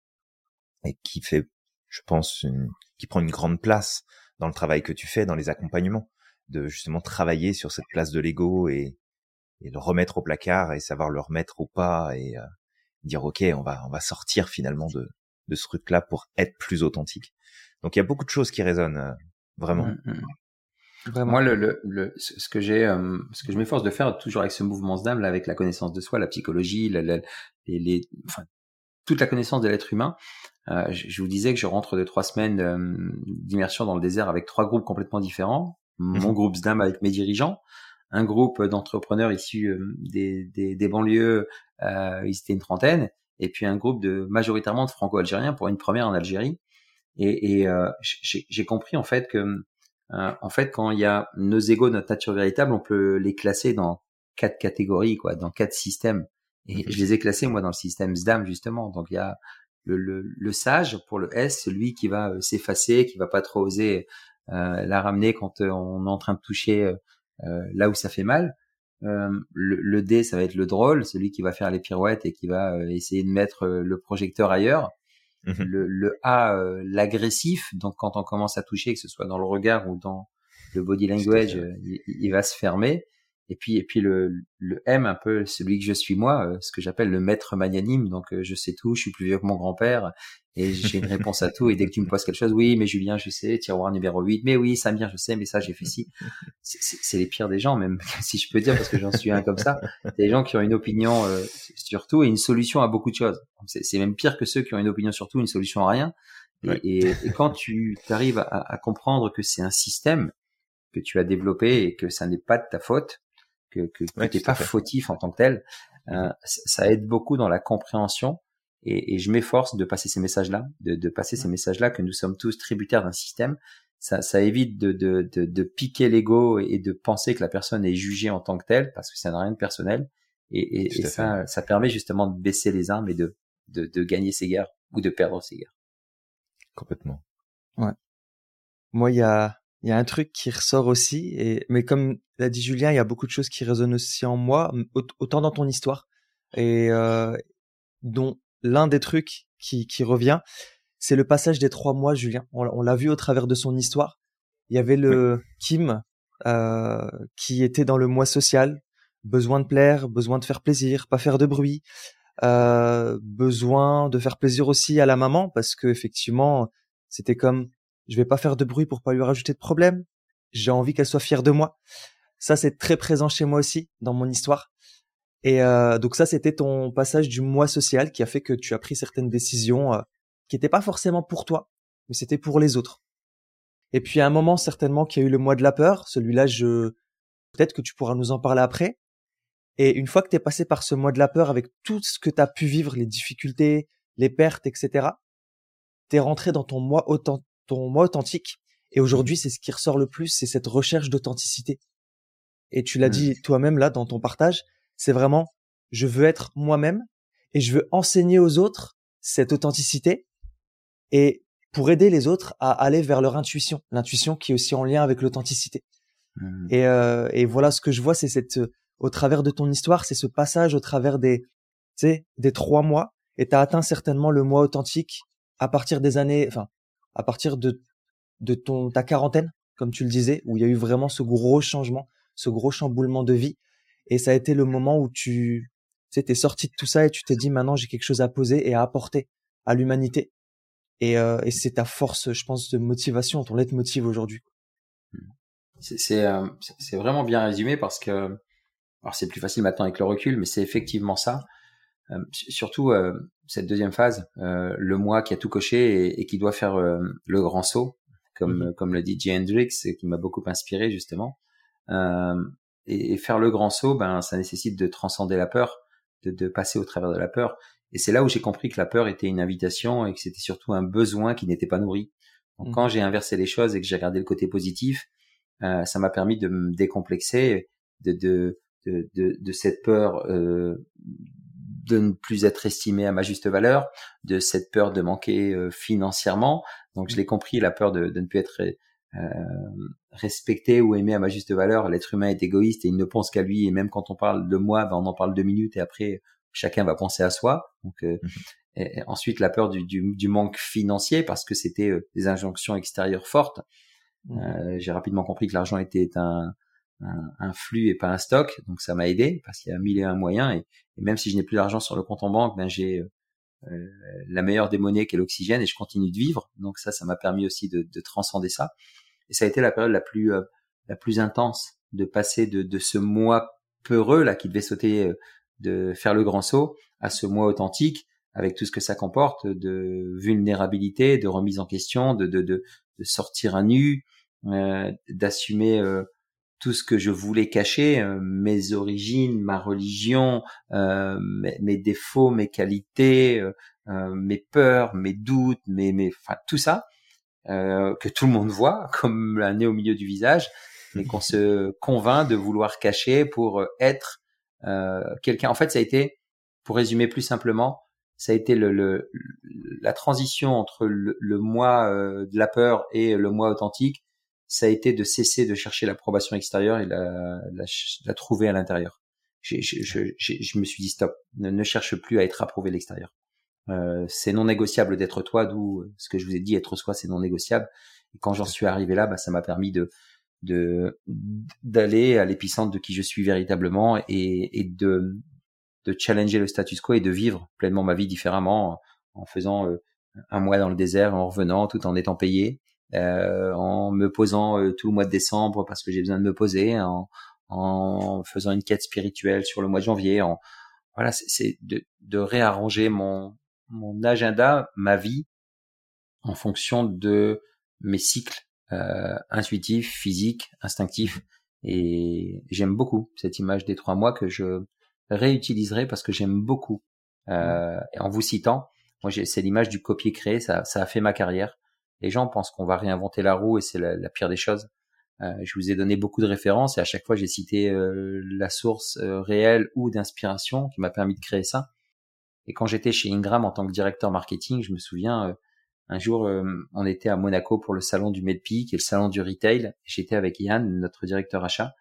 et qui fait je pense une, qui prend une grande place dans le travail que tu fais, dans les accompagnements, de justement travailler sur cette place de l'ego et, et le remettre au placard et savoir le remettre ou pas et euh, dire ok, on va on va sortir finalement de de ce truc-là pour être plus authentique. Donc il y a beaucoup de choses qui résonnent euh, vraiment. Mmh, mmh. Vraiment. Moi, le, le, le, ce que j'ai, euh, ce que je m'efforce de faire toujours avec ce mouvement d'âme, là, avec la connaissance de soi, la psychologie, les, les, enfin, toute la connaissance de l'être humain, euh, je, vous disais que je rentre de trois semaines euh, d'immersion dans le désert avec trois groupes complètement différents. Mon mhm. groupe SDAM avec mes dirigeants, un groupe d'entrepreneurs issus euh, des, des, des, banlieues, euh, ils étaient une trentaine, et puis un groupe de majoritairement de franco-algériens pour une première en Algérie. Et, et j'ai compris en fait que en fait quand il y a nos égaux, notre nature véritable, on peut les classer dans quatre catégories, quoi, dans quatre systèmes. Et mhm. je les ai classés moi dans le système SDAM justement. Donc il y a le, le, le, sage pour le S, celui qui va euh, s'effacer, qui va pas trop oser euh, la ramener quand euh, on est en train de toucher là où ça fait mal. le, le, D, ça va être le drôle, celui qui va faire les pirouettes et qui va essayer de mettre le projecteur ailleurs. Mmh le, le, A, l'agressif, donc quand on commence à toucher, que ce soit dans le regard ou dans le body language, il, il, va se fermer. Et puis, et puis le, le M, un peu celui que je suis moi, euh, ce que j'appelle le maître magnanime. Donc, euh, je sais tout, je suis plus vieux que mon grand-père et j'ai une réponse à tout. Et dès que tu me poses quelque chose, oui, mais Julien, je sais, tiroir numéro 8, mais oui, Samir, je sais, mais ça, j'ai fait ci. C'est les pires des gens, même si je peux dire, parce que j'en suis un comme ça. Des gens qui ont une opinion euh, sur tout et une solution à beaucoup de choses. C'est même pire que ceux qui ont une opinion sur tout, une solution à rien. Et, et, quand tu arrives à, à comprendre que c'est un système que tu as développé et que ça n'est pas de ta faute, que, que, t'es pas fautif en tant que tel. Euh, ça aide beaucoup dans la compréhension et, et je m'efforce de passer ces messages-là, de, de, passer ces messages-là que nous sommes tous tributaires d'un système. Ça, ça évite de, de, de, de piquer l'ego et de penser que la personne est jugée en tant que telle parce que ça n'a rien de personnel. Et, et, et ça, ça permet justement de baisser les armes et de, de, de gagner ses guerres ou de perdre ses guerres. Complètement. Ouais. Moi, il y a, il y a un truc qui ressort aussi, et, mais comme l'a dit Julien, il y a beaucoup de choses qui résonnent aussi en moi, autant dans ton histoire, et euh, dont l'un des trucs qui, qui revient, c'est le passage des trois mois, Julien. On, l'a vu au travers de son histoire. Il y avait le Kim euh, qui était dans le mois social, besoin de plaire, besoin de faire plaisir, pas faire de bruit, euh, besoin de faire plaisir aussi à la maman parce que effectivement c'était comme je vais pas faire de bruit pour pas lui rajouter de problème. J'ai envie qu'elle soit fière de moi. Ça, c'est très présent chez moi aussi dans mon histoire. Et euh, donc ça, c'était ton passage du moi social qui a fait que tu as pris certaines décisions euh, qui n'étaient pas forcément pour toi, mais c'était pour les autres. Et puis à un moment certainement qu'il y a eu le mois de la peur. Celui-là, je peut-être que tu pourras nous en parler après. Et une fois que tu es passé par ce mois de la peur avec tout ce que tu as pu vivre, les difficultés, les pertes, etc., tu es rentré dans ton moi ton moi authentique. Et aujourd'hui, c'est ce qui ressort le plus, c'est cette recherche d'authenticité. Et tu l'as mmh. dit toi-même là dans ton partage, c'est vraiment, je veux être moi-même et je veux enseigner aux autres cette authenticité et pour aider les autres à aller vers leur intuition, l'intuition qui est aussi en lien avec l'authenticité. Mmh. Et, euh, et voilà, ce que je vois, c'est cette, au travers de ton histoire, c'est ce passage au travers des, tu sais, des trois mois. Et t'as atteint certainement le mois authentique à partir des années, enfin, à partir de, de ton, ta quarantaine, comme tu le disais, où il y a eu vraiment ce gros changement, ce gros chamboulement de vie. Et ça a été le moment où tu, tu t'es sorti de tout ça et tu t'es dit, maintenant, j'ai quelque chose à poser et à apporter à l'humanité. Et, euh, et c'est ta force, je pense, de motivation, ton leitmotiv aujourd'hui. Euh, c'est vraiment bien résumé parce que alors c'est plus facile maintenant avec le recul, mais c'est effectivement ça. Euh, surtout euh, cette deuxième phase, euh, le moi qui a tout coché et, et qui doit faire euh, le grand saut, comme mm-hmm. comme le dit J. Hendrix, qui m'a beaucoup inspiré justement. Et, et, faire le grand saut, ben ça nécessite de transcender la peur, de, de passer au travers de la peur. Et c'est là où j'ai compris que la peur était une invitation et que c'était surtout un besoin qui n'était pas nourri. Donc mm-hmm. quand j'ai inversé les choses et que j'ai regardé le côté positif, euh, ça m'a permis de me décomplexer de, de, de, de, de cette peur euh, de ne plus être estimé à ma juste valeur, de cette peur de manquer euh, financièrement. Donc je l'ai compris, la peur de, de ne plus être euh, respecté ou aimé à ma juste valeur. L'être humain est égoïste et il ne pense qu'à lui. Et même quand on parle de moi, ben on en parle deux minutes et après chacun va penser à soi. Donc euh, mmh et ensuite la peur du, du, du, manque financier parce que c'était des injonctions extérieures fortes. Mmh. Euh, j'ai rapidement compris que l'argent était un, un, un, flux et pas un stock, donc ça m'a aidé parce qu'il y a mille et un moyens. Et, même si je n'ai plus d'argent sur le compte en banque, ben j'ai euh, la meilleure des monnaies qui est l'oxygène et je continue de vivre. Donc ça, ça m'a permis aussi de, de, transcender ça. Et ça a été la période la plus euh, la plus intense de passer de, de ce mois peureux là qui devait sauter, euh, de faire le grand saut, à ce mois authentique avec tout ce que ça comporte de vulnérabilité, de remise en question, de, de, de, de sortir à nu, euh, d'assumer euh, tout ce que je voulais cacher, euh, mes origines, ma religion, mes, mes, défauts, mes qualités, mes peurs, mes doutes, mes, mes, enfin tout ça que tout le monde voit comme un nez au milieu du visage, mais qu'on se convainc de vouloir cacher pour être quelqu'un. En fait, ça a été, pour résumer plus simplement, ça a été le, le la transition entre le, le moi euh, de la peur et le moi authentique. Ça a été de cesser de chercher l'approbation extérieure et la, la, la trouver à l'intérieur. Je, je, je, je, me suis dit stop, ne, ne cherche plus à être approuvé à l'extérieur. Euh, c'est non négociable d'être toi, d'où ce que je vous ai dit, être soi, c'est non négociable. Et quand j'en suis arrivé là, bah, ça m'a permis de de d'aller à l'épicentre de qui je suis véritablement et, et de de challenger le status quo et de vivre pleinement ma vie différemment en faisant euh, un mois dans le désert, en revenant tout en étant payé, en me posant euh, tout le mois de décembre parce que j'ai besoin de me poser, en, en faisant une quête spirituelle sur le mois de janvier. En, voilà, c'est de, de réarranger mon, mon agenda, ma vie, en fonction de mes cycles euh, intuitifs, physiques, instinctifs. Et j'aime beaucoup cette image des trois mois que je réutiliserai parce que j'aime beaucoup. Euh, en vous citant, moi c'est l'image du copier-créer, ça, ça a fait ma carrière. Les gens pensent qu'on va réinventer la roue et c'est la, pire des choses. Euh, je vous ai donné beaucoup de références et à chaque fois j'ai cité euh, la source euh, réelle ou d'inspiration qui m'a permis de créer ça. Et quand j'étais chez Ingram en tant que directeur marketing, je me souviens un jour on était à Monaco pour le salon du MedPeak et le salon du retail. J'étais avec Yann, notre directeur achat,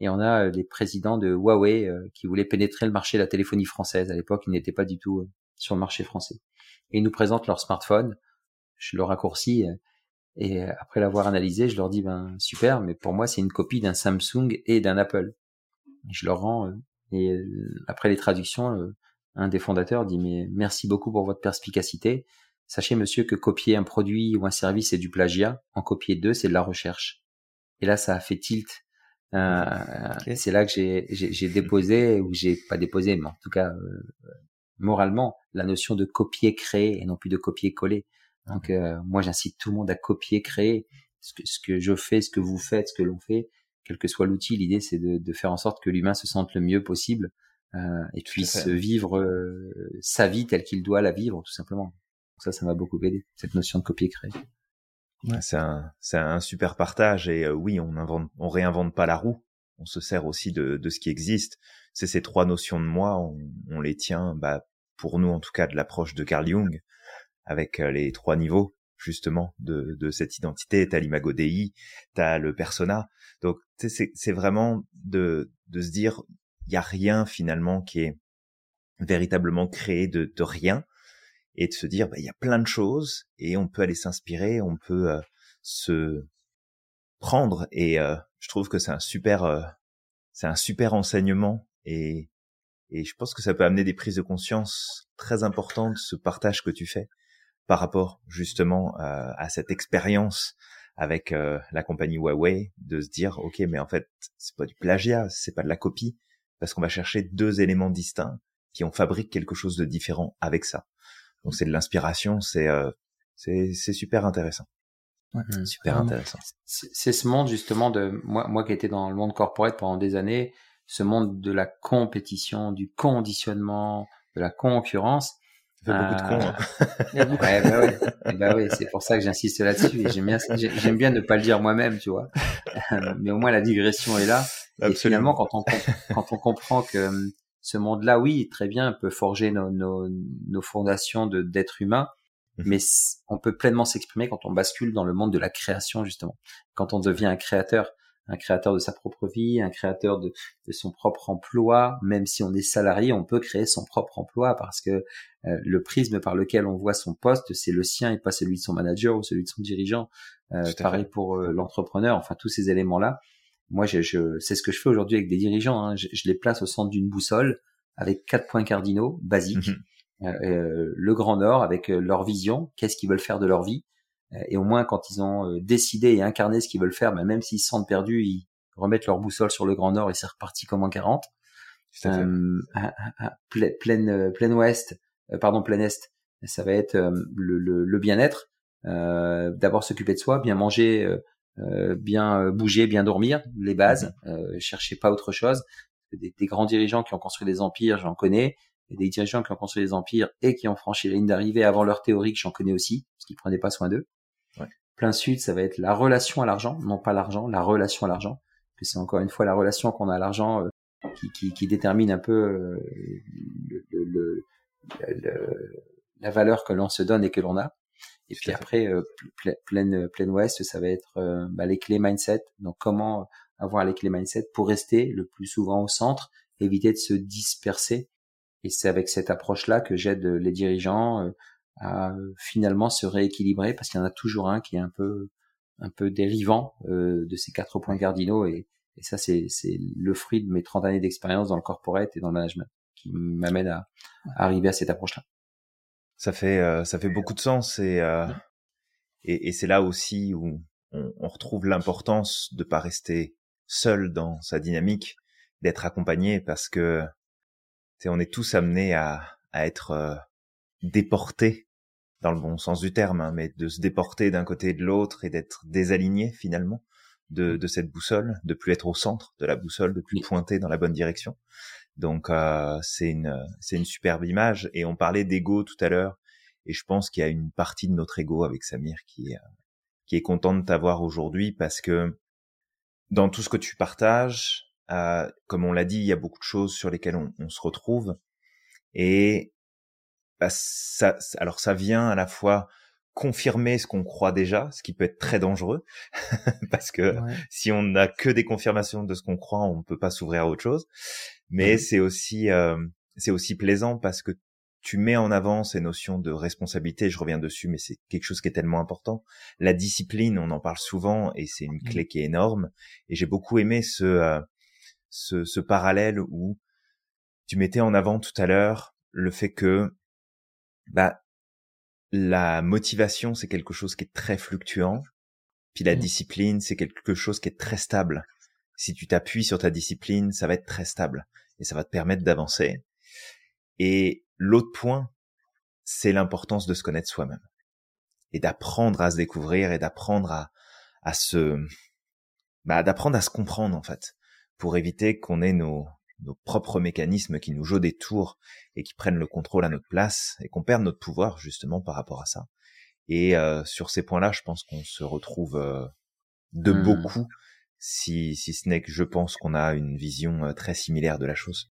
et on a les présidents de Huawei qui voulaient pénétrer le marché de la téléphonie française. À l'époque, ils n'étaient pas du tout sur le marché français. Et ils nous présentent leur smartphone. Je le raccourcis. Et après l'avoir analysé, je leur dis, ben super, mais pour moi, c'est une copie d'un Samsung et d'un Apple. je leur rends. Et après les traductions, un des fondateurs dit, mais merci beaucoup pour votre perspicacité. Sachez, monsieur, que copier un produit ou un service, c'est du plagiat. En copier deux, c'est de la recherche. Et là, ça a fait tilt euh, C'est là que j'ai déposé, ou j'ai pas déposé, mais en tout cas euh, moralement, la notion de copier-créer et non plus de copier-coller. Donc euh, moi j'incite tout le monde à copier-créer ce que, ce que je fais, ce que vous faites, ce que l'on fait, quel que soit l'outil. L'idée c'est de, de, faire en sorte que l'humain se sente le mieux possible euh, et puisse vivre euh, sa vie telle qu'il doit la vivre tout simplement. Donc ça, ça m'a beaucoup aidé cette notion de copier-créer. Ouais. C'est un, c'est un super partage et euh, oui, on invente, on réinvente pas la roue. On se sert aussi de, de ce qui existe. C'est ces trois notions de moi, on, on, les tient, bah, pour nous en tout cas, de l'approche de Carl Jung, avec euh, les trois niveaux. justement de, de cette identité. T'as l'imago Dei, t'as le persona. Donc c'est vraiment de, de se dire, il y a rien finalement qui est véritablement créé de, de rien et de se dire, bah, il y a plein de choses et on peut aller s'inspirer, on peut euh, se prendre et euh, je trouve que c'est un super, euh, c'est un super enseignement et et je pense que ça peut amener des prises de conscience très importantes, ce partage que tu fais par rapport justement euh, à cette expérience avec euh, la compagnie Huawei, de se dire ok, mais en fait c'est pas du plagiat, c'est pas de la copie, parce qu'on va chercher deux éléments distincts qui ont fabriqué quelque chose de différent avec ça. Donc c'est de l'inspiration, c'est euh, c'est super intéressant. Ouais, super intéressant. C'est ce monde justement de moi moi qui étais dans le monde corporate pendant des années ce monde de la compétition, du conditionnement, de la concurrence. Ça fait beaucoup de cons. Hein. ouais, bah ouais, bah ouais c'est pour ça que j'insiste là-dessus. J'aime bien, j'aime bien ne pas le dire moi-même, tu vois. Mais au moins la digression est là. Et finalement, quand on quand on comprend que hum, ce monde-là, oui, très bien, peut forger nos nos, nos fondations de d'être humain, mmh mais on peut pleinement s'exprimer quand on bascule dans le monde de la création justement. Quand on devient un créateur, un créateur de sa propre vie, un créateur de, son propre emploi. Même si on est salarié, on peut créer son propre emploi parce que euh, le prisme par lequel on voit son poste, c'est le sien et pas celui de son manager ou celui de son dirigeant. Euh, pareil pour euh, l'entrepreneur. Enfin, tous ces éléments-là. Moi, je, je c'est ce que je fais aujourd'hui avec des dirigeants. Hein. Je, les place au centre d'une boussole avec quatre points cardinaux basiques. Mhm. le Grand Nord avec leur vision, qu'est-ce qu'ils veulent faire de leur vie, et au moins, quand ils ont euh, décidé et incarné ce qu'ils veulent faire, bah, même s'ils se sentent perdus, ils remettent leur boussole sur le Grand Nord et c'est reparti comme en 40. Euh, plein, euh, plein ouest, euh, pardon, plein est, ça va être le, le, le bien-être. Euh, D'abord s'occuper de soi, bien manger, euh, bien bouger, bien dormir, les bases. Mhm. cherchez pas autre chose. Des, des, grands dirigeants qui ont construit des empires, j'en connais. Et des dirigeants qui ont construit des empires et qui ont franchi la ligne d'arrivée avant leur théorie, que j'en connais aussi, parce qu'ils prenaient pas soin d'eux. Plein sud, ça va être la relation à l'argent, non pas l'argent, la relation à l'argent. Que c'est encore une fois la relation qu'on a à l'argent euh, qui, qui, qui, détermine un peu euh, le, le, la valeur que l'on se donne et que l'on a. Et puis après, euh, pleine, pleine ouest, ça va être bah, les clés mindset. Donc comment avoir les clés mindset pour rester le plus souvent au centre, éviter de se disperser. Et c'est avec cette approche-là que j'aide les dirigeants à finalement se rééquilibrer parce qu'il y en a toujours un qui est un peu un peu dérivant euh, de ces quatre points cardinaux. Et, et ça c'est c'est le fruit de mes 30 années d'expérience dans le corporate et dans le management qui m'amène à, arriver à cette approche là ça fait euh, ça fait beaucoup de sens et euh, et, et c'est là aussi où on, on retrouve l'importance de pas rester seul dans sa dynamique d'être accompagné parce que on est tous amenés à à être déporté dans le bon sens du terme, hein, mais de se déporter d'un côté et de l'autre et d'être désaligné finalement de, de, cette boussole, de plus être au centre de la boussole, de plus pointer dans la bonne direction. Donc euh, c'est une c'est une superbe image. Et on parlait d'ego tout à l'heure et je pense qu'il y a une partie de notre ego avec Samir qui qui est content de t'avoir aujourd'hui parce que dans tout ce que tu partages, euh, comme on l'a dit, il y a beaucoup de choses sur lesquelles on, on se retrouve. Et bah, ça, alors ça vient à la fois confirmer ce qu'on croit déjà, ce qui peut être très dangereux, parce que si on n'a que des confirmations de ce qu'on croit, on ne peut pas s'ouvrir à autre chose. Mais c'est aussi euh, c'est aussi plaisant parce que tu mets en avant ces notions de responsabilité. Je reviens dessus, mais c'est quelque chose qui est tellement important. La discipline, on en parle souvent et c'est une mmh. clé qui est énorme. Et j'ai beaucoup aimé ce, euh, ce ce parallèle où tu mettais en avant tout à l'heure le fait que bah, la motivation, c'est quelque chose qui est très fluctuant. Puis la mmh. discipline, c'est quelque chose qui est très stable. Si tu t'appuies sur ta discipline, ça va être très stable et ça va te permettre d'avancer. Et l'autre point, c'est l'importance de se connaître soi-même et d'apprendre à se découvrir et d'apprendre à, à se, bah, d'apprendre à se comprendre en fait, pour éviter qu'on ait nos, nos propres mécanismes qui nous jouent des tours et qui prennent le contrôle à notre place et qu'on perde notre pouvoir justement par rapport à ça. Et euh, sur ces points-là, je pense qu'on se retrouve euh, de mmh. beaucoup, si, si ce n'est que je pense qu'on a une vision euh, très similaire de la chose.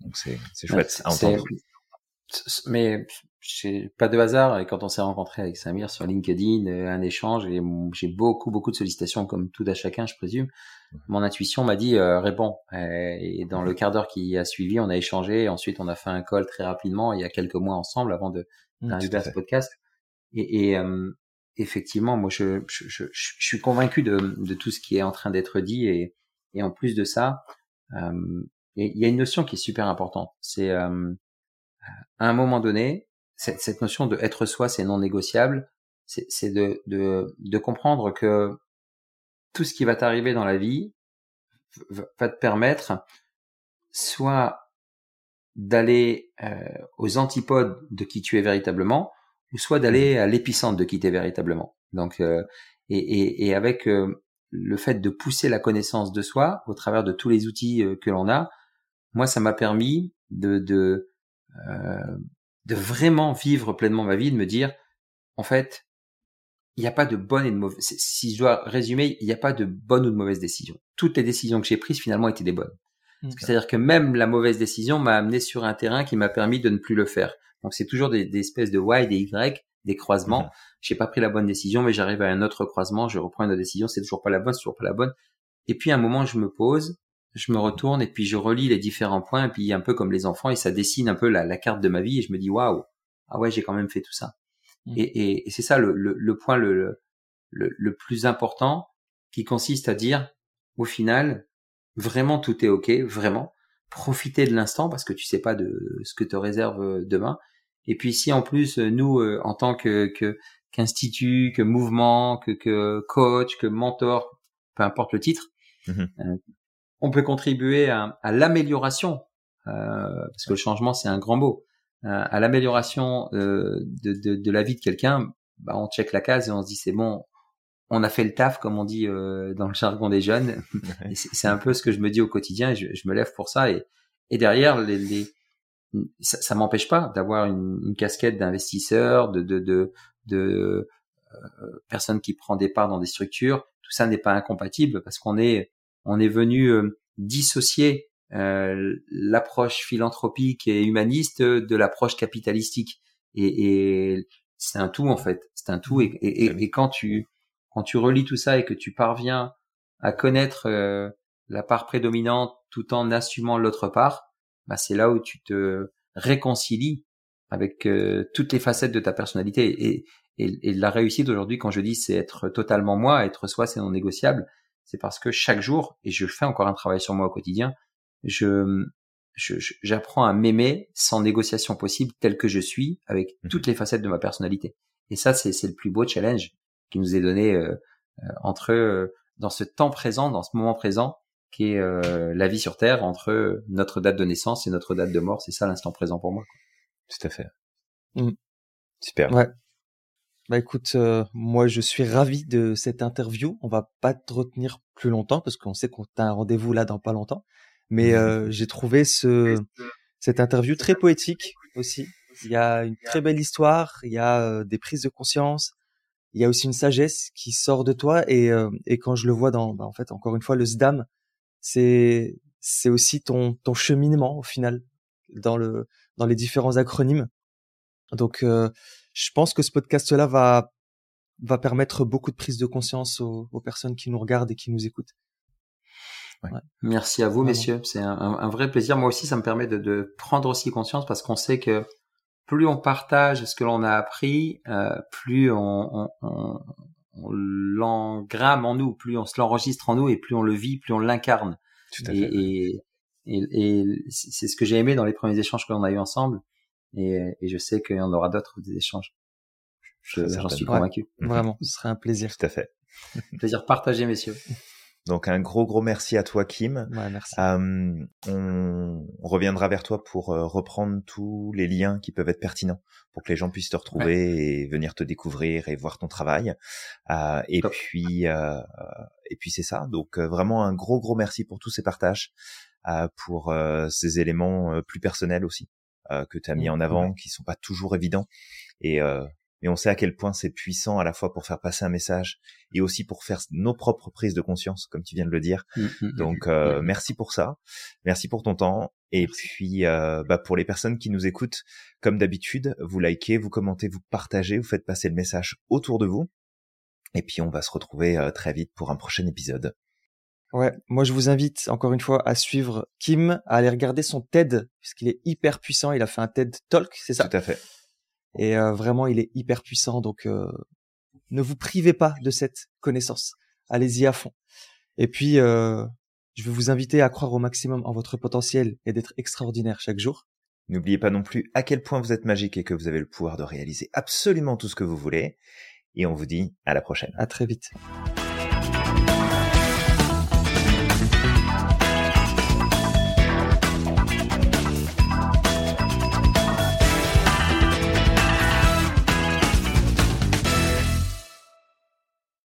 Donc c'est, c'est chouette à entendre. Mais j'ai pas de hasard et quand on s'est rencontré avec Samir sur LinkedIn, euh, un échange et j'ai beaucoup beaucoup de sollicitations comme tout à chacun, je présume. Mon intuition m'a dit euh, réponds. Et dans le quart d'heure qui a suivi, on a échangé. Et ensuite, on a fait un call très rapidement il y a quelques mois ensemble avant de mmh, d'arriver à ce podcast. Et, et euh, effectivement, moi, je, je, je, je, suis convaincu de, de tout ce qui est en train d'être dit et, et en plus de ça, euh, il y a une notion qui est super importante. C'est euh, à un moment donné, cette, cette notion de être soi, c'est non négociable. C'est de, de, de comprendre que tout ce qui va t'arriver dans la vie va te permettre soit d'aller euh, aux antipodes de qui tu es véritablement, ou soit d'aller mmh. à l'épicentre de qui tu es véritablement. Donc, euh, et, et, et, avec euh, le fait de pousser la connaissance de soi au travers de tous les outils euh, que l'on a, moi, ça m'a permis de, de, euh, de vraiment vivre pleinement ma vie, de me dire, en fait, il n'y a pas de bonne et de mauvaise. Si je dois résumer, il n'y a pas de bonne ou de mauvaise décision. Toutes les décisions que j'ai prises finalement étaient des bonnes. C'est-à-dire que même la mauvaise décision m'a amené sur un terrain qui m'a permis de ne plus le faire. Donc c'est toujours des, des, espèces de Y, des Y, des croisements. Mhm. J'ai pas pris la bonne décision, mais j'arrive à un autre croisement, je reprends une autre décision, c'est toujours pas la bonne, c'est toujours pas la bonne. Et puis à un moment, je me pose, je me retourne et puis je relis les différents points et puis un peu comme les enfants et ça dessine un peu la, la carte de ma vie et je me dis waouh ah ouais j'ai quand même fait tout ça. Mmh. et, et, et c'est ça le, le, le point le, le, le, plus important qui consiste à dire au final vraiment tout est ok vraiment. Profiter de l'instant parce que tu sais pas de ce que te réserve euh, demain. Et puis si en plus nous euh, en tant que qu'institut que mouvement que, que coach que mentor peu importe le titre mmh euh, on peut contribuer à, à l'amélioration, euh, parce que le changement c'est un grand mot, euh, à l'amélioration euh, de, de, de, la vie de quelqu'un, bah, on check la case et on se dit c'est bon, on a fait le taf comme on dit euh, dans le jargon des jeunes. c'est un peu ce que je me dis au quotidien et je, je me lève pour ça. Et, et derrière, les, les ça, ça m'empêche pas d'avoir une, une, casquette d'investisseur, de, de, de, de euh, personne qui prend des parts dans des structures. Tout ça n'est pas incompatible parce qu'on est on est venu euh, dissocier euh, l'approche philanthropique et humaniste de l'approche capitalistique. Et, et c'est un tout en fait, c'est un tout. Et, et, et, quand tu quand tu relis tout ça et que tu parviens à connaître euh, la part prédominante tout en assumant l'autre part, bah c'est là où tu te réconcilies avec toutes les facettes de ta personnalité. Et, et, et la réussite aujourd'hui, quand je dis c'est être totalement moi, être soi, c'est non négociable c'est parce que chaque jour, et je fais encore un travail sur moi au quotidien, je j'apprends à m'aimer sans négociation possible tel que je suis, avec mmh toutes les facettes de ma personnalité. Et ça, c'est le plus beau challenge qui nous est donné euh, euh, entre euh, dans ce temps présent, dans ce moment présent, qui est la vie sur Terre, entre notre date de naissance et notre date de mort. C'est ça l'instant présent pour moi. Tout à fait. Mmh. Super. Ouais. Bah écoute, euh, moi je suis ravi de cette interview. On va pas te retenir plus longtemps parce qu'on sait qu'on a un rendez-vous là dans pas longtemps. Mais euh, j'ai trouvé ce cette interview très poétique aussi. Il y a une très belle histoire, il y a euh, des prises de conscience, il y a aussi une sagesse qui sort de toi et et quand je le vois dans bah, en fait encore une fois le SDAM, c'est c'est aussi ton ton cheminement au final dans le dans les différents acronymes. Donc je pense que ce podcast-là va va permettre beaucoup de prise de conscience aux, personnes qui nous regardent et qui nous écoutent. Ouais. Merci à vous, messieurs. C'est un, un, vrai plaisir. Moi aussi, ça me permet de, de prendre aussi conscience parce qu'on sait que plus on partage ce que l'on a appris, euh, plus on, on, on, l'engramme en nous, plus on se l'enregistre en nous et plus on le vit, plus on l'incarne. Et, et, et, et c'est ce que j'ai aimé dans les premiers échanges que l'on a eu ensemble. Et, et je sais qu'il y en aura d'autres des échanges. J'en suis convaincu. vraiment, ce serait un plaisir. Tout à fait. plaisir partagé, messieurs. Donc un gros gros merci à toi Kim. Ouais, merci. Euh, on, reviendra vers toi pour euh, reprendre tous les liens qui peuvent être pertinents pour que les gens puissent te retrouver et venir te découvrir et voir ton travail. Euh, et, puis, euh, et puis c'est ça. Donc vraiment un gros gros merci pour tous ces partages, pour ces éléments plus personnels aussi. Euh, que tu as mis mmh, en avant, qui sont pas toujours évidents. Et euh, mais on sait à quel point c'est puissant à la fois pour faire passer un message et aussi pour faire nos propres prises de conscience, comme tu viens de le dire. Mmh, mmh, Donc euh, merci pour ça, merci pour ton temps Et puis, euh, bah, pour les personnes qui nous écoutent, comme d'habitude, vous likez, vous commentez, vous partagez, vous faites passer le message autour de vous. Et puis, on va se retrouver euh, très vite pour un prochain épisode. Ouais, moi je vous invite encore une fois à suivre Kim, à aller regarder son TED, puisqu'il est hyper puissant. Il a fait un TED Talk, c'est ça? Tout à fait. Et euh, vraiment, il est hyper puissant. Donc, ne vous privez pas de cette connaissance. Allez-y à fond. Et puis, je veux vous inviter à croire au maximum en votre potentiel et d'être extraordinaire chaque jour. N'oubliez pas non plus à quel point vous êtes magique et que vous avez le pouvoir de réaliser absolument tout ce que vous voulez. Et on vous dit à la prochaine. À très vite.